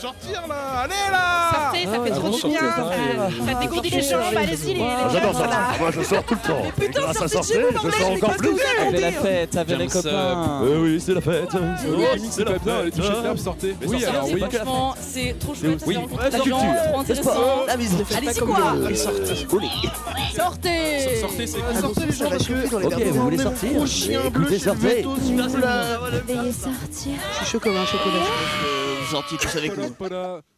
sortir là Allez là Sortez, ça fait trop du bien. Ça, dégourdit les jambes. Allez-y, les. Ah, J'adore ça. Moi, je sors tout le temps. Et grâce à sortir, je sors encore plus. Avec la fête, avec les copains. Euh, oui, c'est la fête. C'est la bien, allez toucher le verbe, sortez. Oui, alors oui. Franchement, c'est trop chouette. Ça fait la trop intéressant. Allez-y, quoi Sortez Sortez, c'est Ah, Sortez les gens parce que Ok, vous voulez sortir Gros chien bleu, sortez. la- Veuillez sortir. Je suis chaud comme un chocolat. Gentil, tous avec nous.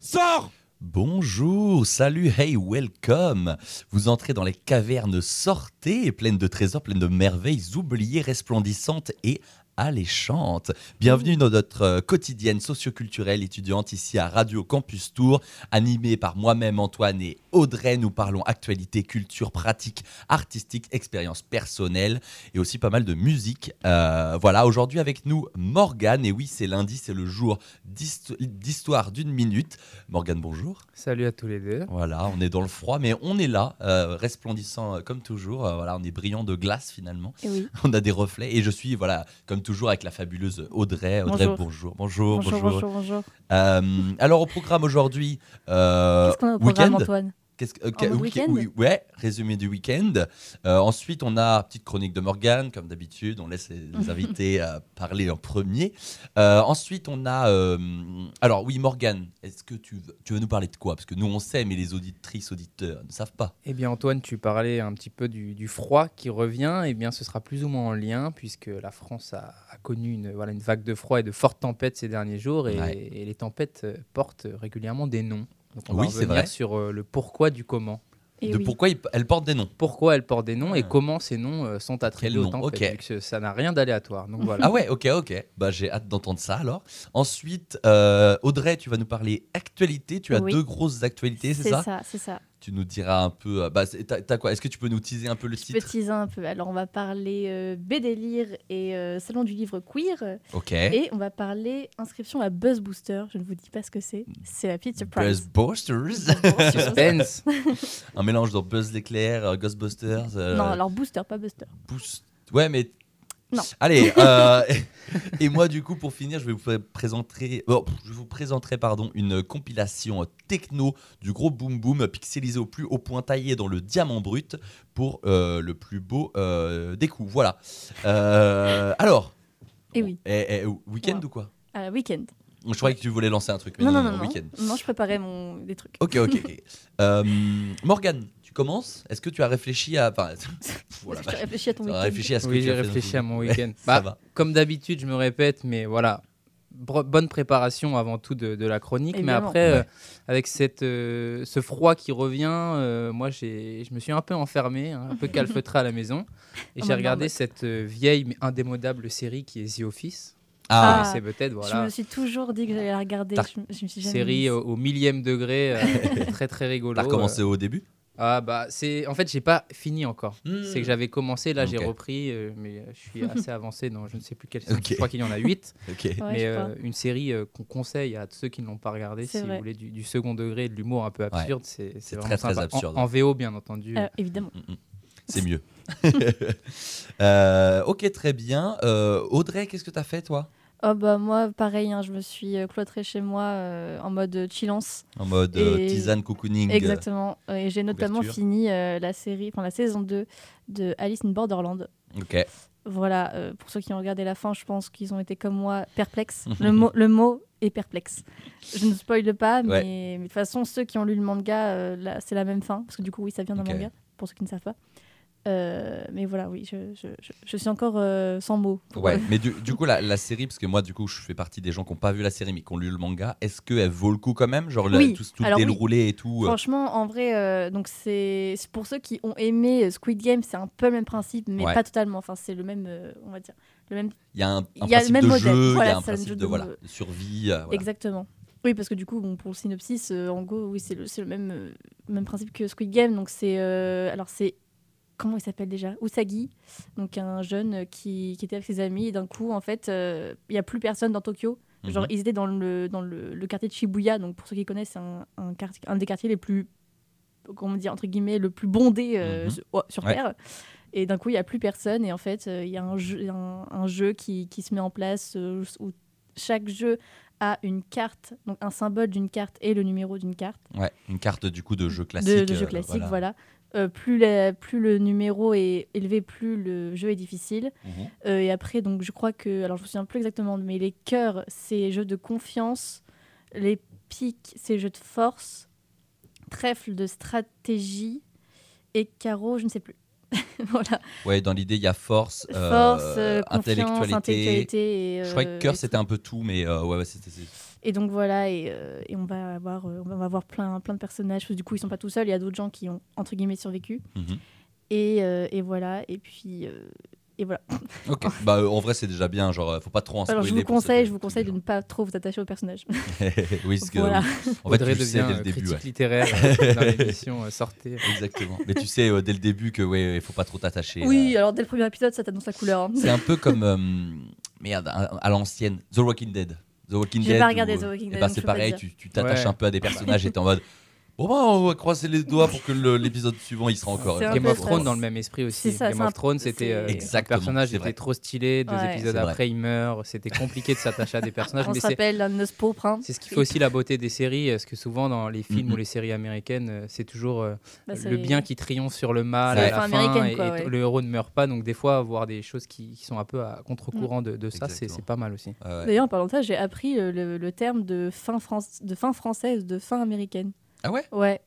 Sors Bonjour, salut, hey, welcome. Vous entrez dans les cavernes sortez, pleines de trésors, pleines de merveilles oubliées, resplendissantes et alléchantes. Bienvenue dans notre euh, quotidienne socioculturelle étudiante ici à Radio Campus Tour, animée par moi-même Antoine et Audrey. Nous parlons actualité, culture, pratique, artistique, expérience personnelle et aussi pas mal de musique. Euh, voilà, aujourd'hui avec nous Morgane. Et oui, c'est lundi, c'est le jour d'histo- d'histoire d'une minute. Morgane, bonjour. Salut à tous les deux. Voilà, on est dans le froid, mais on est là, euh, resplendissant comme toujours. Euh, voilà, on est brillant de glace finalement. Oui. On a des reflets et je suis voilà comme toujours avec la fabuleuse Audrey. Audrey, bonjour, Bonjour. bonjour, bonjour. Bonjour, bonjour. Euh, alors au programme aujourd'hui, euh, Qu'est-ce qu'on a au programme. Antoine? Qu'est-ce que- week-end oui, ouais, résumé du week-end. Euh, ensuite, on a petite chronique de Morgane, comme d'habitude. On laisse les, invités euh, parler en premier. Euh, ensuite, on a. euh, alors, oui, Morgane, est-ce que tu veux, tu veux nous parler de quoi? Parce que nous, on sait, mais les auditrices, auditeurs ne savent pas. Eh bien Antoine, tu parlais un petit peu du, du froid qui revient. Eh bien ce sera plus ou moins en lien puisque la France a, a connu une, voilà, une vague de froid et de fortes tempêtes ces derniers jours et, Ouais. et les tempêtes portent régulièrement des noms. Donc on Oui, va c'est revenir vrai. sur euh, le pourquoi du comment. Et de oui. pourquoi elles portent des noms Pourquoi elles portent des noms et Ah. comment ces noms euh, sont attribués Quel aux nom tempêtes. Ok. vu que ça n'a rien d'aléatoire. Donc voilà. Ah ouais, ok, ok. Bah, j'ai hâte d'entendre ça alors. Ensuite, euh, Audrey, tu vas nous parler actualité. Tu as Oui. deux grosses actualités, c'est C'est ça, ça, c'est ça. Tu nous diras un peu. euh, Bah, t'as t'as quoi? Est-ce que tu peux nous teaser un peu le Je titre? peux teaser un peu. Alors, on va parler euh, BD-Lire et euh, Salon du livre queer. Ok. Et on va parler inscription à Buzz Booster. Je ne vous dis pas ce que c'est. C'est la petite surprise. Buzzbusters Suspense. Un mélange de Buzz l'éclair, euh, Ghostbusters. euh, Non, alors Booster, pas Buster. Boost- Ouais, mais. Non. Allez, euh, et moi du coup pour finir, je vais vous pr- présenter, bon, je vous présenterai pardon une compilation techno du gros boom boom pixelisé au plus haut point taillé dans le diamant brut pour euh, le plus beau euh, des coups. Voilà. Euh, alors. Eh oui. eh, eh, week-end ou quoi? Week-end. Je croyais que tu voulais lancer un truc, mais Non, non, non, non, non, non. week-end. Non, je préparais mon... des trucs. Ok, ok, ok. Euh, Morgane, tu commences Est-ce que tu as réfléchi à. Enfin, voilà, Tu as réfléchi à ton week-end. réfléchi à ce que Oui, j'ai réfléchi à mon week-end. ça Bah, va. Comme d'habitude, je me répète, mais voilà. Bonne préparation avant tout de, de la chronique. Évidemment. Mais après, Ouais. euh, avec cette, euh, ce froid qui revient, euh, moi, j'ai- je me suis un peu enfermé, hein, un peu calfeutré à la maison. Et En j'ai regardé cette euh, vieille mais indémodable série qui est The Office. Ah, Ah, c'est peut-être, Je voilà. me suis toujours dit que j'allais la regarder. Je, je me suis jamais Série au, au millième degré, euh, très très rigolo. T'as recommencé euh. au début? Ah bah c'est en fait j'ai pas fini encore. Hmm. C'est que j'avais commencé, là j'ai repris, euh, mais je suis assez avancé dans je ne sais plus quelle. Ok. Je crois qu'il y en a 8 Ok. Ouais, mais euh, une série euh, qu'on conseille à ceux qui ne l'ont pas regardé si vous voulez du, du second degré de l'humour un peu absurde, c'est c'est C'est vraiment très, très sympa. Absurde. En, VO bien entendu. Euh, évidemment. Mm, mm. C'est mieux. Euh, ok, très bien. Euh, Audrey, qu'est-ce que t'as fait toi? Oh bah moi pareil, hein, je me suis euh, cloîtrée chez moi euh, en mode euh, chillance. En mode Et- tisane cocooning. Exactement. Et j'ai notamment fini euh, la série, enfin la saison 2 de Alice in Borderland. Ok. Voilà, euh, pour ceux qui ont regardé la fin, je pense qu'ils ont été comme moi perplexes. le, mot, le mot est perplexe. Je ne spoile pas, mais Ouais. mais de toute façon, ceux qui ont lu le manga, c'est la même fin. Parce que du coup, oui, ça vient d'un manga, pour ceux qui ne savent pas. Euh, mais voilà, oui, je, je, je- je suis encore euh, sans mots. Ouais, mais du, du coup, la, la série, parce que moi, du coup, je fais partie des gens qui n'ont pas vu la série mais qui ont lu le manga, est-ce qu'elle vaut le coup quand même? Genre, Oui, tout, tout alors oui. déroulé et tout euh, Franchement, en vrai, euh, donc c'est pour ceux qui ont aimé Squid Game, c'est un peu le même principe, mais Ouais. pas totalement. Enfin, c'est le même, on va dire, le même. Il y a un, un il y a le principe même de modèle. jeu, Voilà, il y a un principe de, de- voilà, de survie. voilà. Exactement. Oui, parce que du coup, bon, pour le synopsis, en gros, oui, c'est le, le même, même principe que Squid Game. Donc c'est, alors c'est, comment il s'appelle déjà? Usagi, donc un jeune qui, qui était avec ses amis et d'un coup, en fait, euh, il y a plus personne dans Tokyo. Genre, Mhm. ils étaient dans le, dans le, le quartier de Shibuya. Donc pour ceux qui connaissent, c'est un, un, quartier- un des quartiers les plus, comment dire entre guillemets, le plus bondé euh, Mhm. sur, sur Ouais. terre. Et d'un coup, il y a plus personne et en fait, euh, il y a un jeu, un, un jeu qui, qui se met en place euh, où chaque jeu a une carte, donc un symbole d'une carte et le numéro d'une carte. Ouais, une carte du coup de jeu classique. de jeu classique, voilà. Euh, plus, la- plus le numéro est élevé, plus le jeu est difficile. Mhm. Euh, et après, donc, je crois que. Alors, je me souviens plus exactement, mais les cœurs, c'est jeux de confiance. Les piques, c'est jeux de force. Trèfle de stratégie. Et carreau, je ne sais plus. voilà. Ouais, dans l'idée, il y a force, euh, Force, euh, intellectualité. intellectualité. Et, Je croyais euh, que cœur et c'était un peu tout, mais euh, ouais, ouais, c'était. Et donc voilà, et, euh, et on va avoir, euh, on va avoir plein, plein de personnages. Du coup, ils sont pas tout seuls. Il y a d'autres gens qui ont entre guillemets survécu. Mhm. Et, euh, et voilà. Et puis euh, et voilà. Ok. bah, euh, en vrai, c'est déjà bien. Genre, euh, faut pas trop en Alors je vous conseille, je vous conseille de ne pas trop vous attacher aux personnages. oui, parce que. Voilà. oui. En fait, Audrey tu le sais dès le euh, début. critique ouais. littéraire euh, dans l'émission euh, Sortez. Exactement. Mais tu sais euh, dès le début que ouais, il faut pas trop t'attacher. Oui, euh. alors dès le premier épisode, ça t'annonce la couleur. hein. C'est un peu comme euh, merde à, à l'ancienne The Walking Dead. The Walking J'ai Dead. pas regardé où, The Walking eh Dead, ben, donc c'est pareil, tu tu t'attaches Ouais. un peu à des personnages et t'es en mode bon bah on va croiser les doigts pour que le- l'épisode suivant il sera encore. C'est un Game of. Thrones dans le même esprit aussi. C'est ça, Game c'est of un- Thrones, c'était euh, Exactement, personnage c'est était vrai. trop stylé, deux Ouais. épisodes C'est vrai. après il meurt, c'était compliqué de s'attacher à des personnages. On mais se c'est rappelle un de nos pauvres. hein. c'est ce qui fait aussi la beauté des séries, parce que souvent dans les films Mhm. ou les séries américaines, euh, c'est toujours euh, Bah, c'est- le bien qui triomphe sur le mal C'est à la la fin fin, américaine, et, quoi, et ouais. le héros ne meurt pas. Donc des fois, voir des choses qui, qui sont un peu à contre-courant de, de ça, c'est Exactement. c'est pas mal aussi. Ouais, ouais. D'ailleurs, en parlant de ça, j'ai appris euh, le, le terme de fin, France, de fin française, de fin américaine. Ah ouais? Ouais,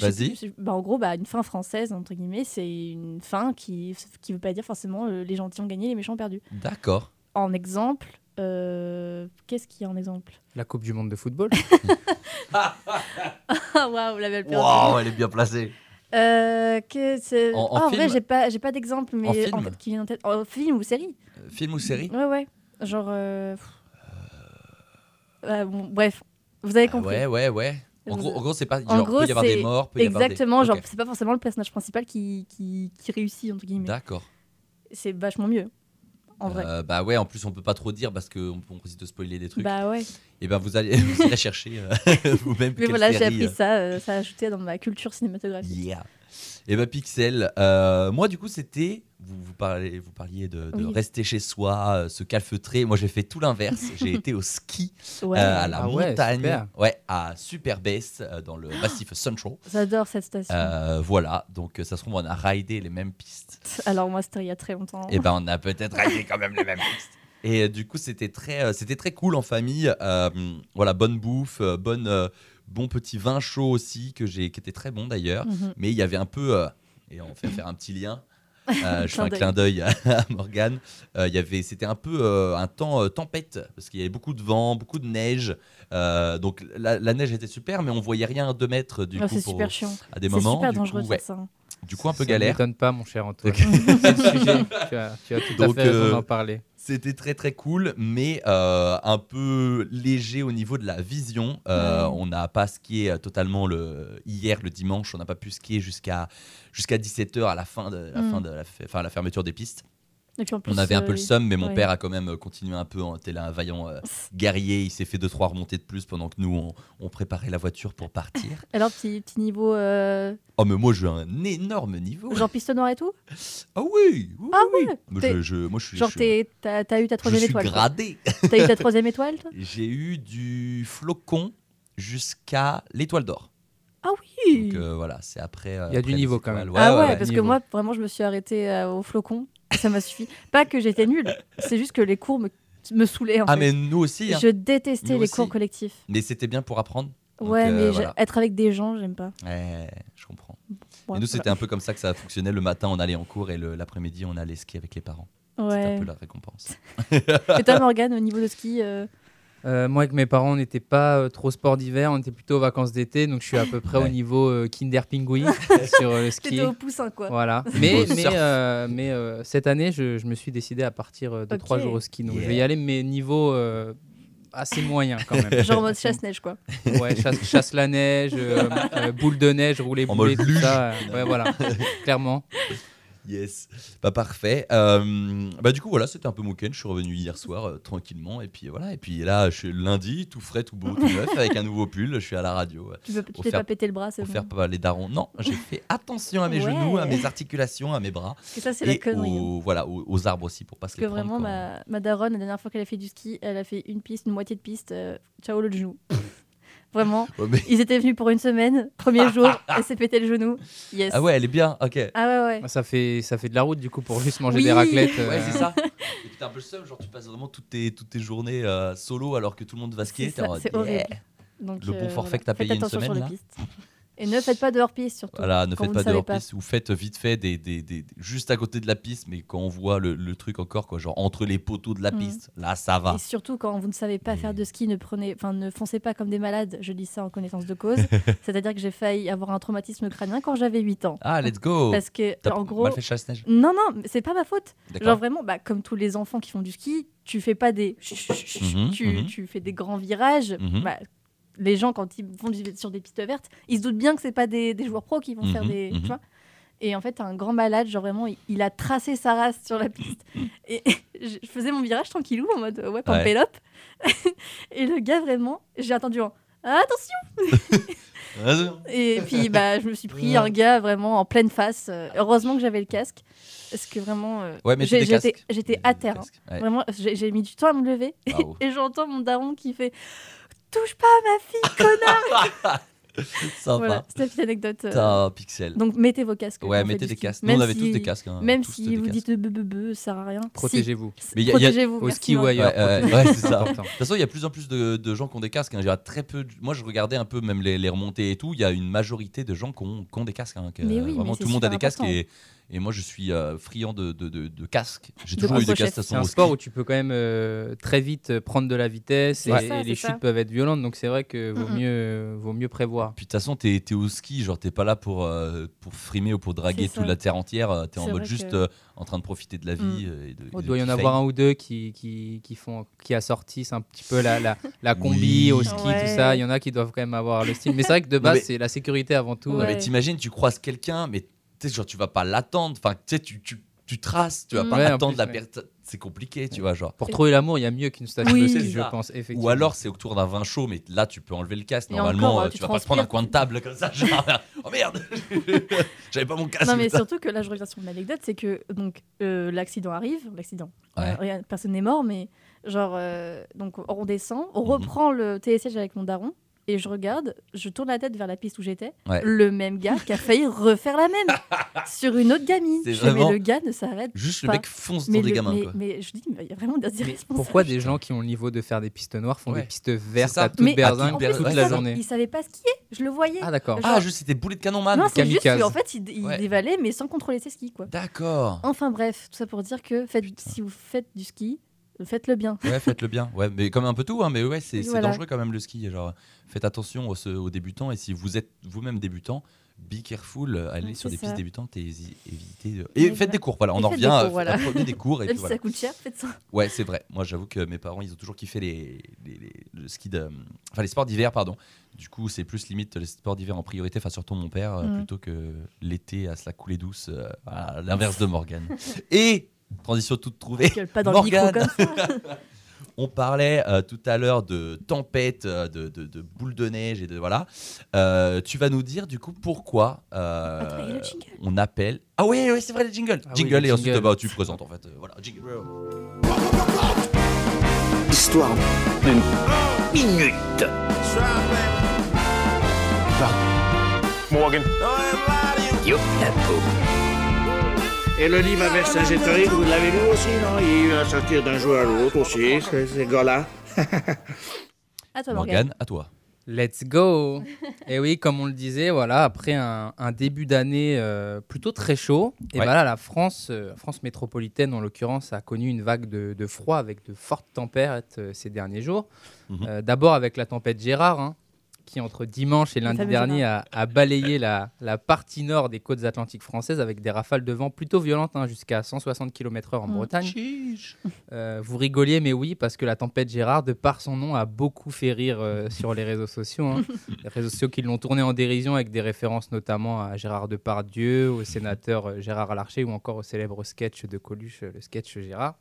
Vas-y. bah, en gros, bah, une fin française, entre guillemets, c'est une fin qui qui veut pas dire forcément euh, les gentils ont gagné, les méchants ont perdu. D'accord. En exemple, euh, qu'est-ce qu'il y a en exemple? La Coupe du Monde de football. Ah waouh, la belle. Waouh, elle est bien placée. Euh, que c'est- En- en Ah, en film vrai, j'ai pas, j'ai pas d'exemple, mais En film tête qui vient en tête. En film ou série Euh, Film ou série? Ouais, ouais. Genre. euh, bon, bref, vous avez Ah compris. Ouais, ouais, ouais. En gros, en gros, c'est pas. En Genre, gros, peut y avoir des morts, peut y avoir des- Exactement, genre c'est pas forcément le personnage principal qui, qui, qui réussit entre guillemets. D'accord. C'est vachement mieux. En vrai. Euh, bah ouais, en plus on peut pas trop dire parce qu'on on risque de spoiler des trucs. Bah ouais. Et ben vous allez vous irez chercher euh, vous-même. Mais voilà, j'ai appris euh, ça, euh, ça a ajouté dans ma culture cinématographique. Yeah. Et bah Pixel, euh, moi du coup c'était, vous, vous, parlez, vous parliez de, de Oui. rester chez soi, euh, se calfeutrer. Moi j'ai fait tout l'inverse. j'ai été au ski Ouais. euh, à la Ah ouais, montagne, super. ouais, à Super Base euh, dans le massif Central. J'adore cette station. Euh, voilà, donc ça se trouve on a raidé les mêmes pistes. Alors moi, c'était il y a très longtemps. Et ben on a peut-être raidé quand même les mêmes pistes. Et euh, du coup c'était très, euh, c'était très cool en famille. Euh, voilà, bonne bouffe, euh, bonne, euh, bon petit vin chaud aussi que j'ai, qui était très bon d'ailleurs. Mhm. mais il y avait un peu, euh, et on fait faire un petit lien. euh, je fais un Clin d'œil à, à Morgane. Euh, y avait, c'était un peu euh, un temps tempête parce qu'il y avait beaucoup de vent, beaucoup de neige. Donc la, la neige était super, mais on voyait rien à 2 mètres du Ah, coup c'est pour- super chiant. à des C'est moments. super du, dangereux coup, ouais. ça. Du coup un peu Ça galère. m'étonne pas, mon cher Antoine. c'est le sujet. Tu as, tu as tout Donc, à fait raison euh, d'en parler. C'était très très cool, mais euh, un peu léger au niveau de la vision. Euh. On n'a pas skié totalement le hier, le dimanche. On n'a pas pu skier jusqu'à jusqu'à 17h à la fin de la, Mm. fin de la fermeture des pistes. Et puis en plus, On avait un euh, peu le seum, mais mon ouais. père a quand même euh, continué un peu en tel un vaillant euh, guerrier. Il s'est fait deux trois remontées de plus pendant que nous on, on préparait la voiture pour partir. Alors, petit, petit niveau. euh, oh mais moi j'ai un énorme niveau. genre piste noire et tout? Ah oui, oui, Ah oui. T'es- je, je- moi je suis, Genre, je, t'es- t'as eu ta je troisième suis étoile. gradé. T'as eu ta troisième étoile, toi? J'ai eu du flocon jusqu'à l'étoile d'or. Ah oui Donc euh, voilà, c'est après. euh, Il y a du niveau quand même. Ah ouais, ouais. parce que moi, vraiment, je me suis arrêtée euh, au flocon. Ça m'a suffi. Pas que j'étais nulle, c'est juste que les cours me, me saoulaient. En Ah fait. mais nous aussi. hein. Je détestais Nous les aussi. cours collectifs. Mais c'était bien pour apprendre. Donc, ouais, euh, mais voilà. être avec des gens, j'aime pas. Ouais, je comprends. Ouais, et nous, c'était un peu comme ça que ça fonctionnait. Le matin, on allait en cours et l'après-midi, on allait skier avec les parents. voilà. C'était Ouais. un peu la récompense. Et toi, Morgane, au niveau de ski euh, Euh, moi, avec mes parents, on n'était pas euh, trop sport d'hiver, on était plutôt aux vacances d'été, donc je suis à peu près au niveau euh, Kinder Pingui sur euh, le ski. T'étais au poussin, quoi. Voilà. Mais, euh, euh, cette année, je, je me suis décidé à partir euh, de Ok. trois jours au ski. Donc je vais y aller, mais niveau euh, assez moyen quand même. Genre en mode chasse-neige, quoi. Ouais, chasse, chasse la neige, euh, euh, boule de neige, rouler mode tout ça. euh, ouais, voilà, clairement. Yes, pas parfait. Euh, bah du coup voilà, c'était un peu mon. Je suis revenu hier soir euh, tranquillement et puis voilà. Et puis là, je suis lundi, tout frais, tout beau, tout neuf, avec un nouveau pull. Je suis à la radio. Tu veux- tu t'es pas pété le bras, c'est bon. faire pas les darons. Non, j'ai fait attention à mes Ouais. genoux, à mes articulations, à mes bras. Parce que ça, c'est la connerie. hein. aux, voilà, aux, aux arbres aussi pour pas se Parce que prendre. vraiment, ma, ma daronne, la dernière fois qu'elle a fait du ski, elle a fait une piste, une moitié de piste. euh, ciao le genou. vraiment. Ouais, mais- Ils étaient venus pour une semaine. Premier jour, elle s'est pété le genou. Yes. Ah ouais, elle est bien. Ok. Ah ouais, ouais. Ça fait, ça fait de la route du coup pour juste manger Oui. des raclettes. euh, Ouais, c'est ça. Et puis t'as un peu le seum, genre tu passes vraiment toutes tes, toutes tes journées euh, solo alors que tout le monde va skier. C'est t'es yeah. horrible. Donc, Le bon euh, forfait que t'as payé une attention sur semaine, les là. pistes. Et ne faites pas de hors-piste surtout. Voilà, ne faites pas de hors-piste ou faites vite fait des, des, des- juste à côté de la piste, mais quand on voit le, le truc encore, quoi, genre entre les poteaux de la Mhm. piste, là ça va. Et surtout quand vous ne savez pas faire Et- de ski, ne prenez, ne foncez pas comme des malades. Je dis ça en connaissance de cause. C'est-à-dire que j'ai failli avoir un traumatisme crânien quand j'avais 8 ans. Ah, let's go Parce que en gros, mal fait chasse-neige non non, c'est pas ma faute. Genre vraiment, bah, comme tous les enfants qui font du ski, tu fais pas des, Mhm, tu, mhm. tu fais des grands virages. Mhm. Bah, les gens quand ils vont sur des pistes vertes, ils se doutent bien que c'est pas des, des joueurs pros qui vont faire Mhm, des, mhm. tu vois. Et en fait, un grand malade, genre vraiment, il, il a tracé sa race sur la piste. Et je faisais mon virage tranquillou en mode ouais, pump Ouais. Et le gars, vraiment, j'ai attendu en attention. Et puis, bah, je me suis pris un gars vraiment en pleine face. Heureusement que j'avais le casque. Parce que vraiment, euh, Ouais, j'étais à terre. hein. Vraiment, j'ai mis du temps à me lever. Et j'entends mon daron qui fait Touche pas à ma fille, connard Sympa. Voilà, c'était la petite anecdote. euh. Un pixel. Donc mettez vos casques. Ouais, mettez des casques. Nous, on avait tous si- des casques. hein, Même tous si vous casques. dites beu, beu, beu, ça sert à rien. Protégez-vous. Y a- Protégez-vous. Au ski ou ailleurs. Ouais, ouais, protégez-vous. ouais, c'est ça. important. De toute façon, il y a plus en plus de, de gens qui ont des casques. hein. Il y a très peu. de- Moi, je regardais un peu même les, les remontées et tout. Il y a une majorité de gens qui ont, qui ont des casques. hein, que, Mais oui, vraiment, mais tout c'est le monde a des casques important. et, et moi, je suis euh, friand de, de, de, de casques. J'ai toujours eu des casques. toute C'est un sport où tu peux quand même euh, très vite euh, prendre de la vitesse et, C'est ça, et les chutes ça. peuvent être violentes. Donc c'est vrai que vaut mieux, vaut mieux prévoir. Puis de toute façon, t'es es au ski, genre t'es pas là pour, euh, pour frimer ou pour draguer toute la terre entière. T'es en mode juste que- euh, en train de profiter de la vie. Mm. et de- et Il de doit y en avoir un ou deux qui, qui, qui font, qui assortissent un petit peu la, la, la combi Oui. au ski, Ouais. tout ça. Il y en a qui doivent quand même avoir le style. Mais c'est vrai que de base, c'est la sécurité avant tout. Mais t'imagines, tu croises quelqu'un, mais tu sais, genre tu vas pas l'attendre. Enfin, tu sais, tu, tu, tu traces, tu vas pas Ouais, en attendre plus, la ouais. personne. C'est compliqué, tu vois, genre. Pour trouver l'amour, il y a mieux qu'une station Oui. de C'est je ça. pense. Effectivement. Ou alors c'est autour d'un vin chaud, mais là tu peux enlever le casque. Et Normalement, encore, euh, tu tu vas pas te prendre un transpires. coin de table comme ça. Genre, oh merde, j'avais pas mon casque. Non, mais putain. surtout que là, je reviens sur une anecdote c'est que donc euh, l'accident arrive. L'accident. Ouais. Euh, rien- personne n'est mort, mais genre, euh, donc on descend, on Mhm. reprend le TSH avec mon daron. Et je regarde, je tourne la tête vers la piste où j'étais. Ouais. Le même gars qui a failli refaire la même sur une autre gamine. C'est Je vraiment- Mais le gars ne s'arrête Juste le mec fonce mais, dans des gamins. mais, quoi. mais je dis, mais il y a vraiment des irresponsables. pourquoi des gens qui ont le niveau de faire des pistes noires font Ouais. des pistes vertes ça. à toute berzingue toute il la savait- journée? Il savait pas skier, je le voyais. Ah d'accord. genre- Ah, juste c'était boulet de canon man. non, c'est juste qu'en fait, il, il Ouais. dévalait, mais sans contrôler ses skis, quoi. D'accord. Enfin bref, tout ça pour dire que faites, si vous faites du ski, faites-le bien. Ouais, faites-le bien. Ouais, mais comme un peu tout, hein, mais ouais, c'est Voilà. dangereux quand même le ski. Genre, faites attention aux, débutants et si vous êtes vous-même débutant, be careful, euh, allez Ouais, sur des ça. pistes débutantes et évitez. Et faites voilà. des cours. Voilà, on Et en revient. des à- cours, voilà. à Prenez des cours et Même puis si voilà. ça coûte cher, faites ça. Ouais, c'est vrai. Moi, j'avoue que mes parents, ils ont toujours kiffé les, les, les- le ski de, enfin les sports d'hiver, pardon. Du coup, c'est plus limite les sports d'hiver en priorité. Enfin, surtout mon père, euh, Mm. plutôt que l'été à se la couler douce. euh, à l'inverse de Morgane. et transition toute trouvée. Gueule pas dans le micro Morgane. comme ça. On parlait euh, tout à l'heure de tempête, euh, de, de, de boules de neige et de voilà. Euh, tu vas nous dire du coup pourquoi euh, Attends, il y a le jingle. on appelle. Ah oui, oui, c'est vrai le jingle. Ah oui, jingle le et ensuite bah, tu présentes en fait. euh, voilà, jingle. Histoire d'une minute. Morgan. Youp, la peau. Et le livre à Vercingétorix, vous l'avez lu aussi, non? Il va sortir d'un jour à l'autre aussi, ces, gars-là. À toi, Morgane. Morgane, à toi. Let's go Et oui, comme on le disait, voilà, après un, un début d'année euh, plutôt très chaud, et Ouais. voilà, la France, euh, France métropolitaine en l'occurrence, a connu une vague de, de froid avec de fortes tempêtes euh, ces derniers jours. Mhm. Euh, D'abord avec la tempête Gérard, hein, qui, entre dimanche et lundi dernier, a, a balayé la, la partie nord des côtes atlantiques françaises avec des rafales de vent plutôt violentes, hein, jusqu'à 160 km/h en Mm. Bretagne. Euh, vous rigoliez, mais oui, parce que la tempête Gérard, de par son nom, a beaucoup fait rire euh, sur les réseaux sociaux. hein. les réseaux sociaux qui l'ont tourné en dérision avec des références notamment à Gérard Depardieu, au sénateur euh, Gérard Larcher ou encore au célèbre sketch de Coluche, le sketch Gérard.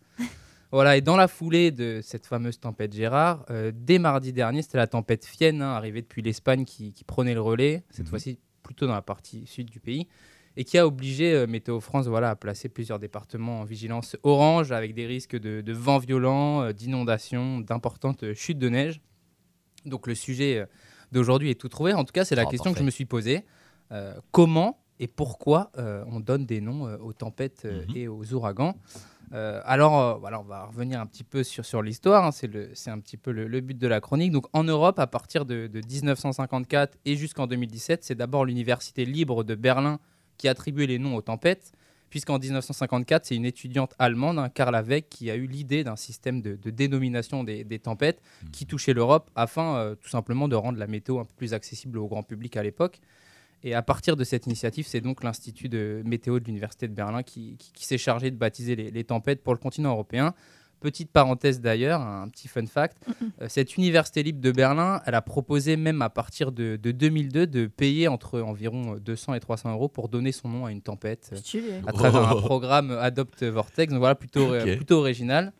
Voilà, et dans la foulée de cette fameuse tempête Gérard, euh, dès mardi dernier, c'était la tempête Fienne, hein, arrivée depuis l'Espagne, qui, qui prenait le relais, cette Mhm. fois-ci plutôt dans la partie sud du pays, et qui a obligé euh, Météo France voilà, à placer plusieurs départements en vigilance orange, avec des risques de, de vents violents, euh, d'inondations, d'importantes chutes de neige. Donc le sujet d'aujourd'hui est tout trouvé. En tout cas, c'est la Oh, question que je me suis posée. Comment et pourquoi euh, on donne des noms euh, aux tempêtes euh, Mhm. et aux ouragans alors, voilà, on va revenir un petit peu sur, sur l'histoire. hein. c'est, un petit peu le, le but de la chronique. Donc, en Europe, à partir de, de 1954 et jusqu'en 2017, c'est d'abord l'université libre de Berlin qui attribuait les noms aux tempêtes, puisqu'en 1954, c'est une étudiante allemande, hein, Carla Weck, qui a eu l'idée d'un système de, de dénomination des, des tempêtes qui touchait l'Europe afin tout simplement de rendre la météo un peu plus accessible au grand public à l'époque. Et à partir de cette initiative, c'est donc l'Institut de météo de l'Université de Berlin qui, qui- qui s'est chargé de baptiser les, les tempêtes pour le continent européen. Petite parenthèse d'ailleurs, un petit fun fact, euh, cette université libre de Berlin, elle a proposé même à partir de, de 2002 de payer entre environ 200 et 300 euros pour donner son nom à une tempête euh, à travers un programme Adopt Vortex. Donc voilà, plutôt, euh, plutôt original.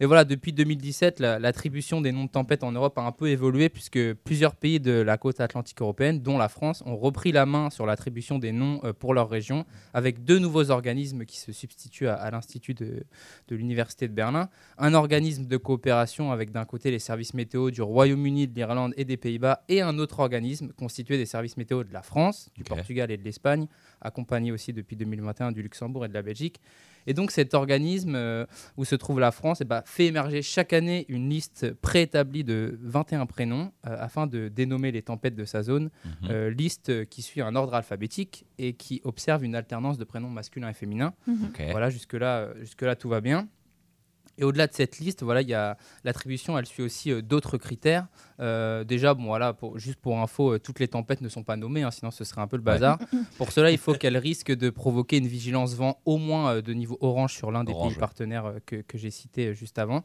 Mais voilà, depuis 2017, la- l'attribution des noms de tempêtes en Europe a un peu évolué puisque plusieurs pays de la côte atlantique européenne, dont la France, ont repris la main sur l'attribution des noms euh, pour leur région, avec deux nouveaux organismes qui se substituent à, à l'Institut de, de l'Université de Berlin. Un organisme de coopération avec d'un côté les services météo du Royaume-Uni, de l'Irlande et des Pays-Bas, et un autre organisme constitué des services météo de la France, du. Portugal et de l'Espagne, accompagné aussi depuis 2021 du Luxembourg et de la Belgique. Et donc cet organisme euh, où se trouve la France eh ben, fait émerger chaque année une liste préétablie de 21 prénoms euh, afin de dénommer les tempêtes de sa zone. Mhm. Euh, liste qui suit un ordre alphabétique et qui observe une alternance de prénoms masculins et féminins. Ok. Voilà, jusque-là, jusque-là tout va bien. Et au-delà de cette liste, voilà, il y a l'attribution, elle suit aussi euh, d'autres critères. Euh, déjà, bon, voilà, pour, juste pour info, euh, toutes les tempêtes ne sont pas nommées, hein, sinon ce serait un peu le bazar. pour cela, il faut qu'elles risquent de provoquer une vigilance vent au moins de niveau orange sur l'un des pays partenaires que, que j'ai cité juste avant.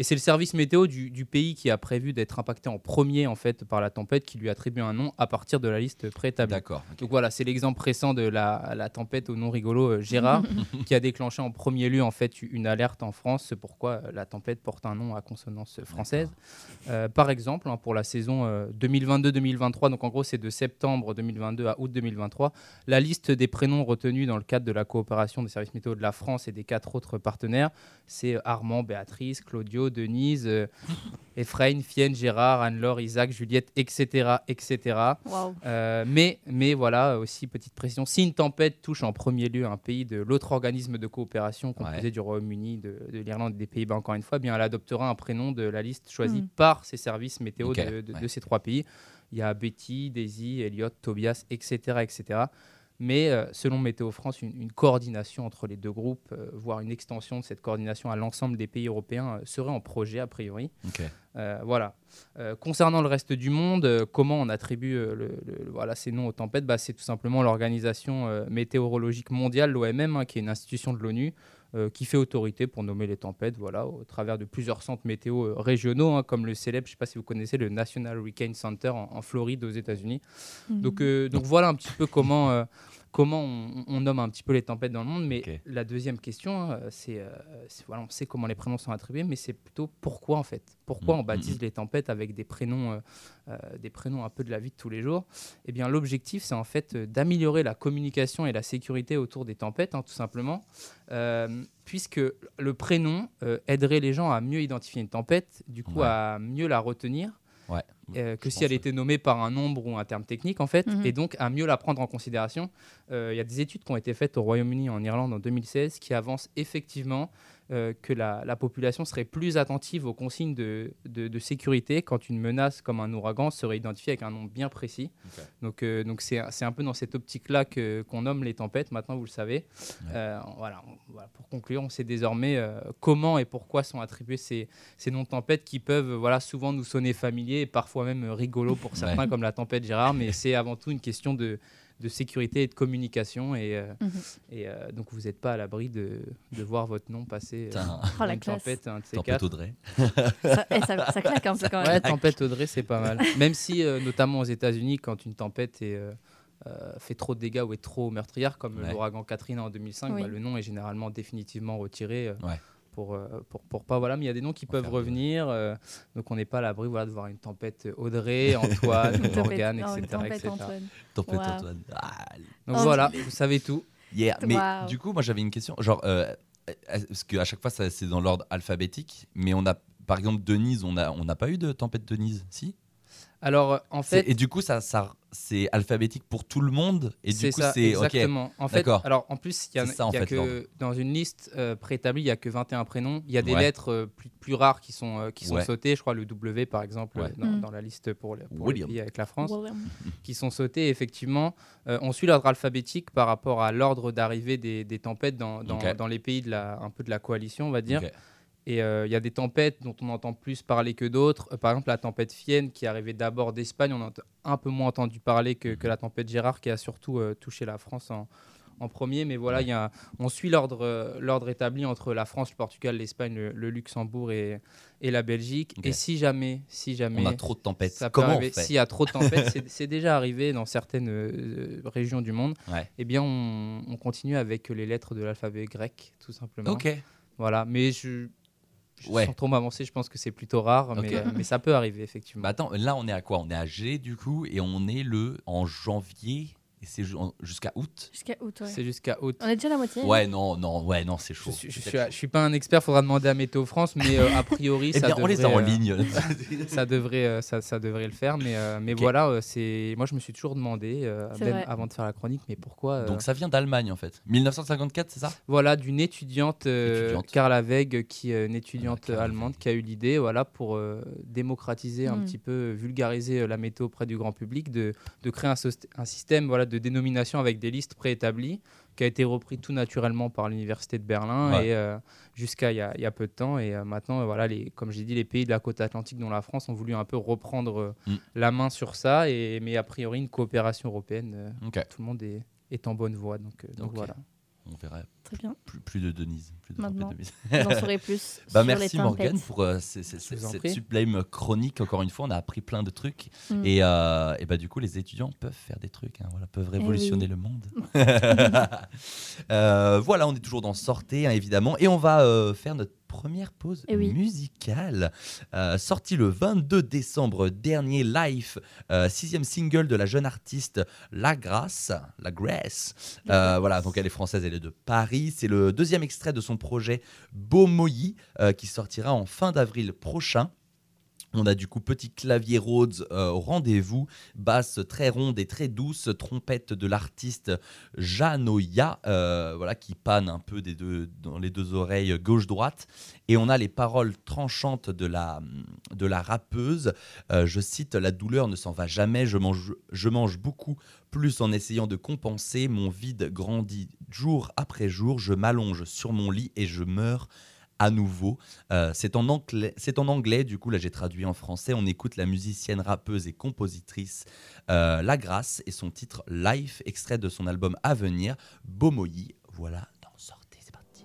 Et c'est le service météo du, du pays qui a prévu d'être impacté en premier en fait par la tempête qui lui attribue un nom à partir de la liste préétablie. D'accord. Donc voilà, c'est l'exemple récent de la, la tempête au nom rigolo euh, Gérard qui a déclenché en premier lieu en fait une alerte en France. C'est pourquoi euh, la tempête porte un nom à consonance française. Euh, par exemple, hein, pour la saison euh, 2022-2023, donc en gros c'est de septembre 2022 à août 2023, la liste des prénoms retenus dans le cadre de la coopération des services météo de la France et des quatre autres partenaires, c'est Armand, Béatrice, Claudio, Denise, euh, Ephraim, Fienne, Gérard, Anne-Laure, Isaac, Juliette, etc. etc. Euh, mais, mais voilà, aussi petite précision, si une tempête touche en premier lieu un pays de l'autre organisme de coopération composé Ouais. du Royaume-Uni, de, de l'Irlande et des Pays-Bas encore une fois, eh bien elle adoptera un prénom de la liste choisie Mhm. par ces services météo de, de- de ouais. ces trois pays. Il y a Betty, Daisy, Elliot, Tobias, etc. etc. Mais euh, selon Météo France, une, une coordination entre les deux groupes, euh, voire une extension de cette coordination à l'ensemble des pays européens, euh, serait en projet a priori. Euh, voilà. Euh, concernant le reste du monde, euh, comment on attribue le- le- voilà, ces noms aux tempêtes? Bah, C'est tout simplement l'Organisation météorologique mondiale, l'OMM, hein, qui est une institution de l'ONU, qui fait autorité pour nommer les tempêtes voilà, au travers de plusieurs centres météo euh, régionaux, hein, comme le célèbre, je ne sais pas si vous connaissez, le National Hurricane Center en, en Floride aux États-Unis. Mhm. Donc, euh, donc voilà un petit peu comment, euh, comment on, on nomme un petit peu les tempêtes dans le monde. Mais la deuxième question, euh, c'est, euh, c'est- voilà, on sait comment les prénoms sont attribués, mais c'est plutôt pourquoi en fait? Pourquoi Mhm, on baptise les tempêtes avec des prénoms, euh, des prénoms un peu de la vie de tous les jours? Eh bien, l'objectif, c'est en fait d'améliorer la communication et la sécurité autour des tempêtes, hein, tout simplement, puisque le prénom aiderait les gens à mieux identifier une tempête, du coup Ouais. à mieux la retenir. Euh, que si elle était nommée par un nombre ou un terme technique en fait, Mhm. et donc à mieux la prendre en considération. Euh, Il y a des études qui ont été faites au Royaume-Uni, en Irlande en 2016, qui avancent effectivement euh, que la, la population serait plus attentive aux consignes de, de- de sécurité quand une menace comme un ouragan serait identifiée avec un nom bien précis. Donc euh, donc c'est c'est un peu dans cette optique-là que- qu'on nomme les tempêtes, maintenant vous le savez. Euh, voilà, on- voilà, pour conclure, on sait désormais comment et pourquoi sont attribués ces, ces noms de tempêtes qui peuvent voilà, souvent nous sonner familiers et parfois même rigolos pour certains, Ouais. comme la tempête Gérard, mais c'est avant tout une question de, de sécurité et de communication. Et, euh, Mhm. et euh, donc vous n'êtes pas à l'abri de, de voir votre nom passer euh. Oh, dans la une classe. tempête, un de ces Tempête quatre. Audrey. Ça, eh, ça, ça claque un peu quand même. Ouais, tempête Audrey, c'est pas mal. Même si, euh, notamment aux États-Unis, quand une tempête est, fait trop de dégâts ou est trop meurtrière, comme Ouais. l'ouragan Katrina en 2005, Oui. bah, le nom est généralement définitivement retiré. euh, Ouais. Pour, euh, pour, pour pas voilà mais il y a des noms qui peuvent revenir euh, donc on n'est pas à l'abri voilà de voir une tempête Audrey Antoine Morgane une etc., tempête etc. Antoine. Tempête Wow. Antoine. Ah, donc Oh, voilà vous savez tout Yeah, mais Wow. du coup, moi j'avais une question. Genre, euh, parce qu'à chaque fois, c'est dans l'ordre alphabétique, mais on a, par exemple, Denise, on n'a on n'a pas eu de tempête Denise, si? Alors en fait Et du coup, ça, ça, c'est alphabétique pour tout le monde Et c'est du coup, ça, c'est. ok. exactement. En fait, alors en plus, il y a, C'est ça, en il y a fait, que dans une liste euh, préétablie, il y a que 21 prénoms. Il y a des Ouais. lettres euh, plus, plus rares qui sont euh, qui sont Ouais. sautées. Je crois le W par exemple Ouais. dans, Mm. dans la liste pour, les, pour les William. pays avec la France, William. qui sont sautées. Effectivement, Euh, on suit l'ordre alphabétique par rapport à l'ordre d'arrivée des, des tempêtes dans, dans, les pays de la un peu de la coalition, on va dire. Et euh, il y a des tempêtes dont on entend plus parler que d'autres. Euh, par exemple, la tempête Fienne, qui est arrivée d'abord d'Espagne, on a ent- un peu moins entendu parler que, que la tempête Gérard, qui a surtout euh, touché la France en, en premier. Mais voilà, y a, on suit l'ordre établi entre la France, le Portugal, l'Espagne, le, le Luxembourg et, et la Belgique. Et si jamais, si jamais On a trop de tempêtes. ça Comment S'il y a trop de tempêtes, c'est- déjà arrivé dans certaines régions du monde. Ouais. Eh bien, on, on continue avec les lettres de l'alphabet grec, tout simplement. Ok. Voilà, mais je- Ouais. sans trop m'avancer, je pense que c'est plutôt rare, mais, euh, mais ça peut arriver effectivement. Bah attends, là, on est à quoi? On est à G, du coup, et on est le en janvier, et c'est jusqu'à août Jusqu'à août, ouais. C'est jusqu'à août. On est déjà à la moitié. Ouais, non, non, ouais, non, c'est chaud. je, C'est suis, chaud. je suis pas un expert, faudra demander à Météo France, mais euh, a priori, Eh ça bien, on devrait, les a en euh, ligne. ça devrait, euh, ça, ça devrait le faire, mais, euh, mais voilà, euh, c'est, moi je me suis toujours demandé, euh, C'est même vrai. avant de faire la chronique, mais pourquoi euh, Donc ça vient d'Allemagne, en fait. 1954, c'est ça? Voilà, d'une étudiante, euh. Carla Weg, qui est une étudiante Ah, allemande, qui a eu l'idée, voilà, pour euh, démocratiser un Mm. petit peu, vulgariser euh, la météo auprès du grand public, de, de créer un, un système voilà, de dénomination avec des listes préétablies, qui a été repris tout naturellement par l'université de Berlin Ouais. et euh, jusqu'à il y, a- il y a peu de temps. Et euh, maintenant, euh, voilà, les, comme j'ai dit, les pays de la côte atlantique, dont la France, ont voulu un peu reprendre euh, Mm. la main sur ça, et, mais a priori une coopération européenne. tout le monde est, est en bonne voie, donc, donc voilà. On verra Très bien. plus, plus de Denise. Plus de Maintenant. tempête Denise. Vous en saurez plus. Bah sur merci les Morgane pour euh, ces- ces- cette sublime chronique. Encore une fois, on a appris plein de trucs. Mm. Et, euh, et bah du coup, les étudiants peuvent faire des trucs, hein, voilà, peuvent Eh révolutionner oui. le monde. Euh, voilà, on est toujours dans Sortez, hein, évidemment. Et on va euh, faire notre première pause Eh oui. musicale. Euh, sorti le 22 décembre dernier, Life, euh, sixième single de la jeune artiste La Grâce. La Grace. Euh, voilà, donc elle est française, elle est de Paris. C'est le deuxième extrait de son projet Beaumoyi euh, qui sortira en fin d'avril prochain. On a du coup petit clavier Rhodes euh, au rendez-vous, basse très ronde et très douce, trompette de l'artiste Janoya, euh, voilà qui panne un peu des deux, dans les deux oreilles gauche-droite. Et on a les paroles tranchantes de la, de la rappeuse. Euh, je cite La douleur ne s'en va jamais. Je mange, je mange beaucoup plus en essayant de compenser. Mon vide grandit jour après jour. Je m'allonge sur mon lit et je meurs à nouveau. Euh, c'est en anglais, du coup là j'ai traduit en français. On écoute la musicienne, rappeuse et compositrice euh, La Grâce et son titre Life, extrait de son album à venir. Voilà, dans sortez, c'est parti.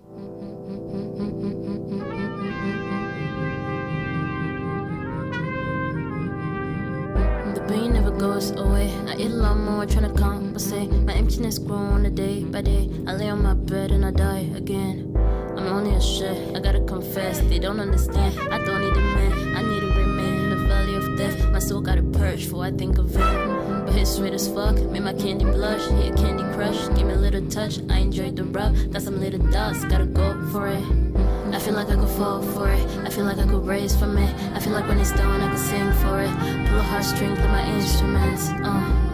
Pain never goes away. I eat a lot more trying to compensate. My emptiness grown a day by day. I lay on my bed and I die again. I'm only a shit, I gotta confess. They don't understand. I don't need a man, I need to remain in the valley of death. My soul gotta purge before I think of it. But his sweet as fuck, made my candy blush. A candy crush, give me a little touch. I enjoyed the rub, got some little dots, gotta go for it. I feel like I could fall for it. I feel like I could raise from it. I feel like when it's done, I could sing for it. Pull a heartstring, play my instruments. Uh.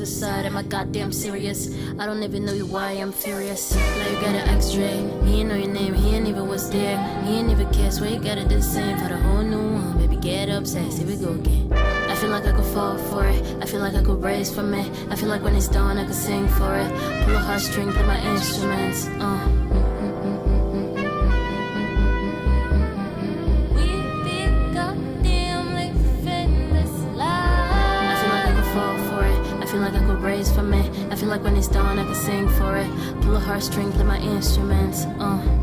Cry, and i'm I goddamn serious? I don't even know why I'm furious. Now you got an X-ray. He ain't know your name, he ain't even was there. He ain't even care, so you got it the same for the whole new one. Baby, get upset, here we go again. I feel like I could fall for it. I feel like I could raise from it. I feel like when it's done, I could sing for it. Pull a heartstring, play my instruments. Uh. When it's done, I can sing for it. Pull a heartstring, play my instruments. Uh.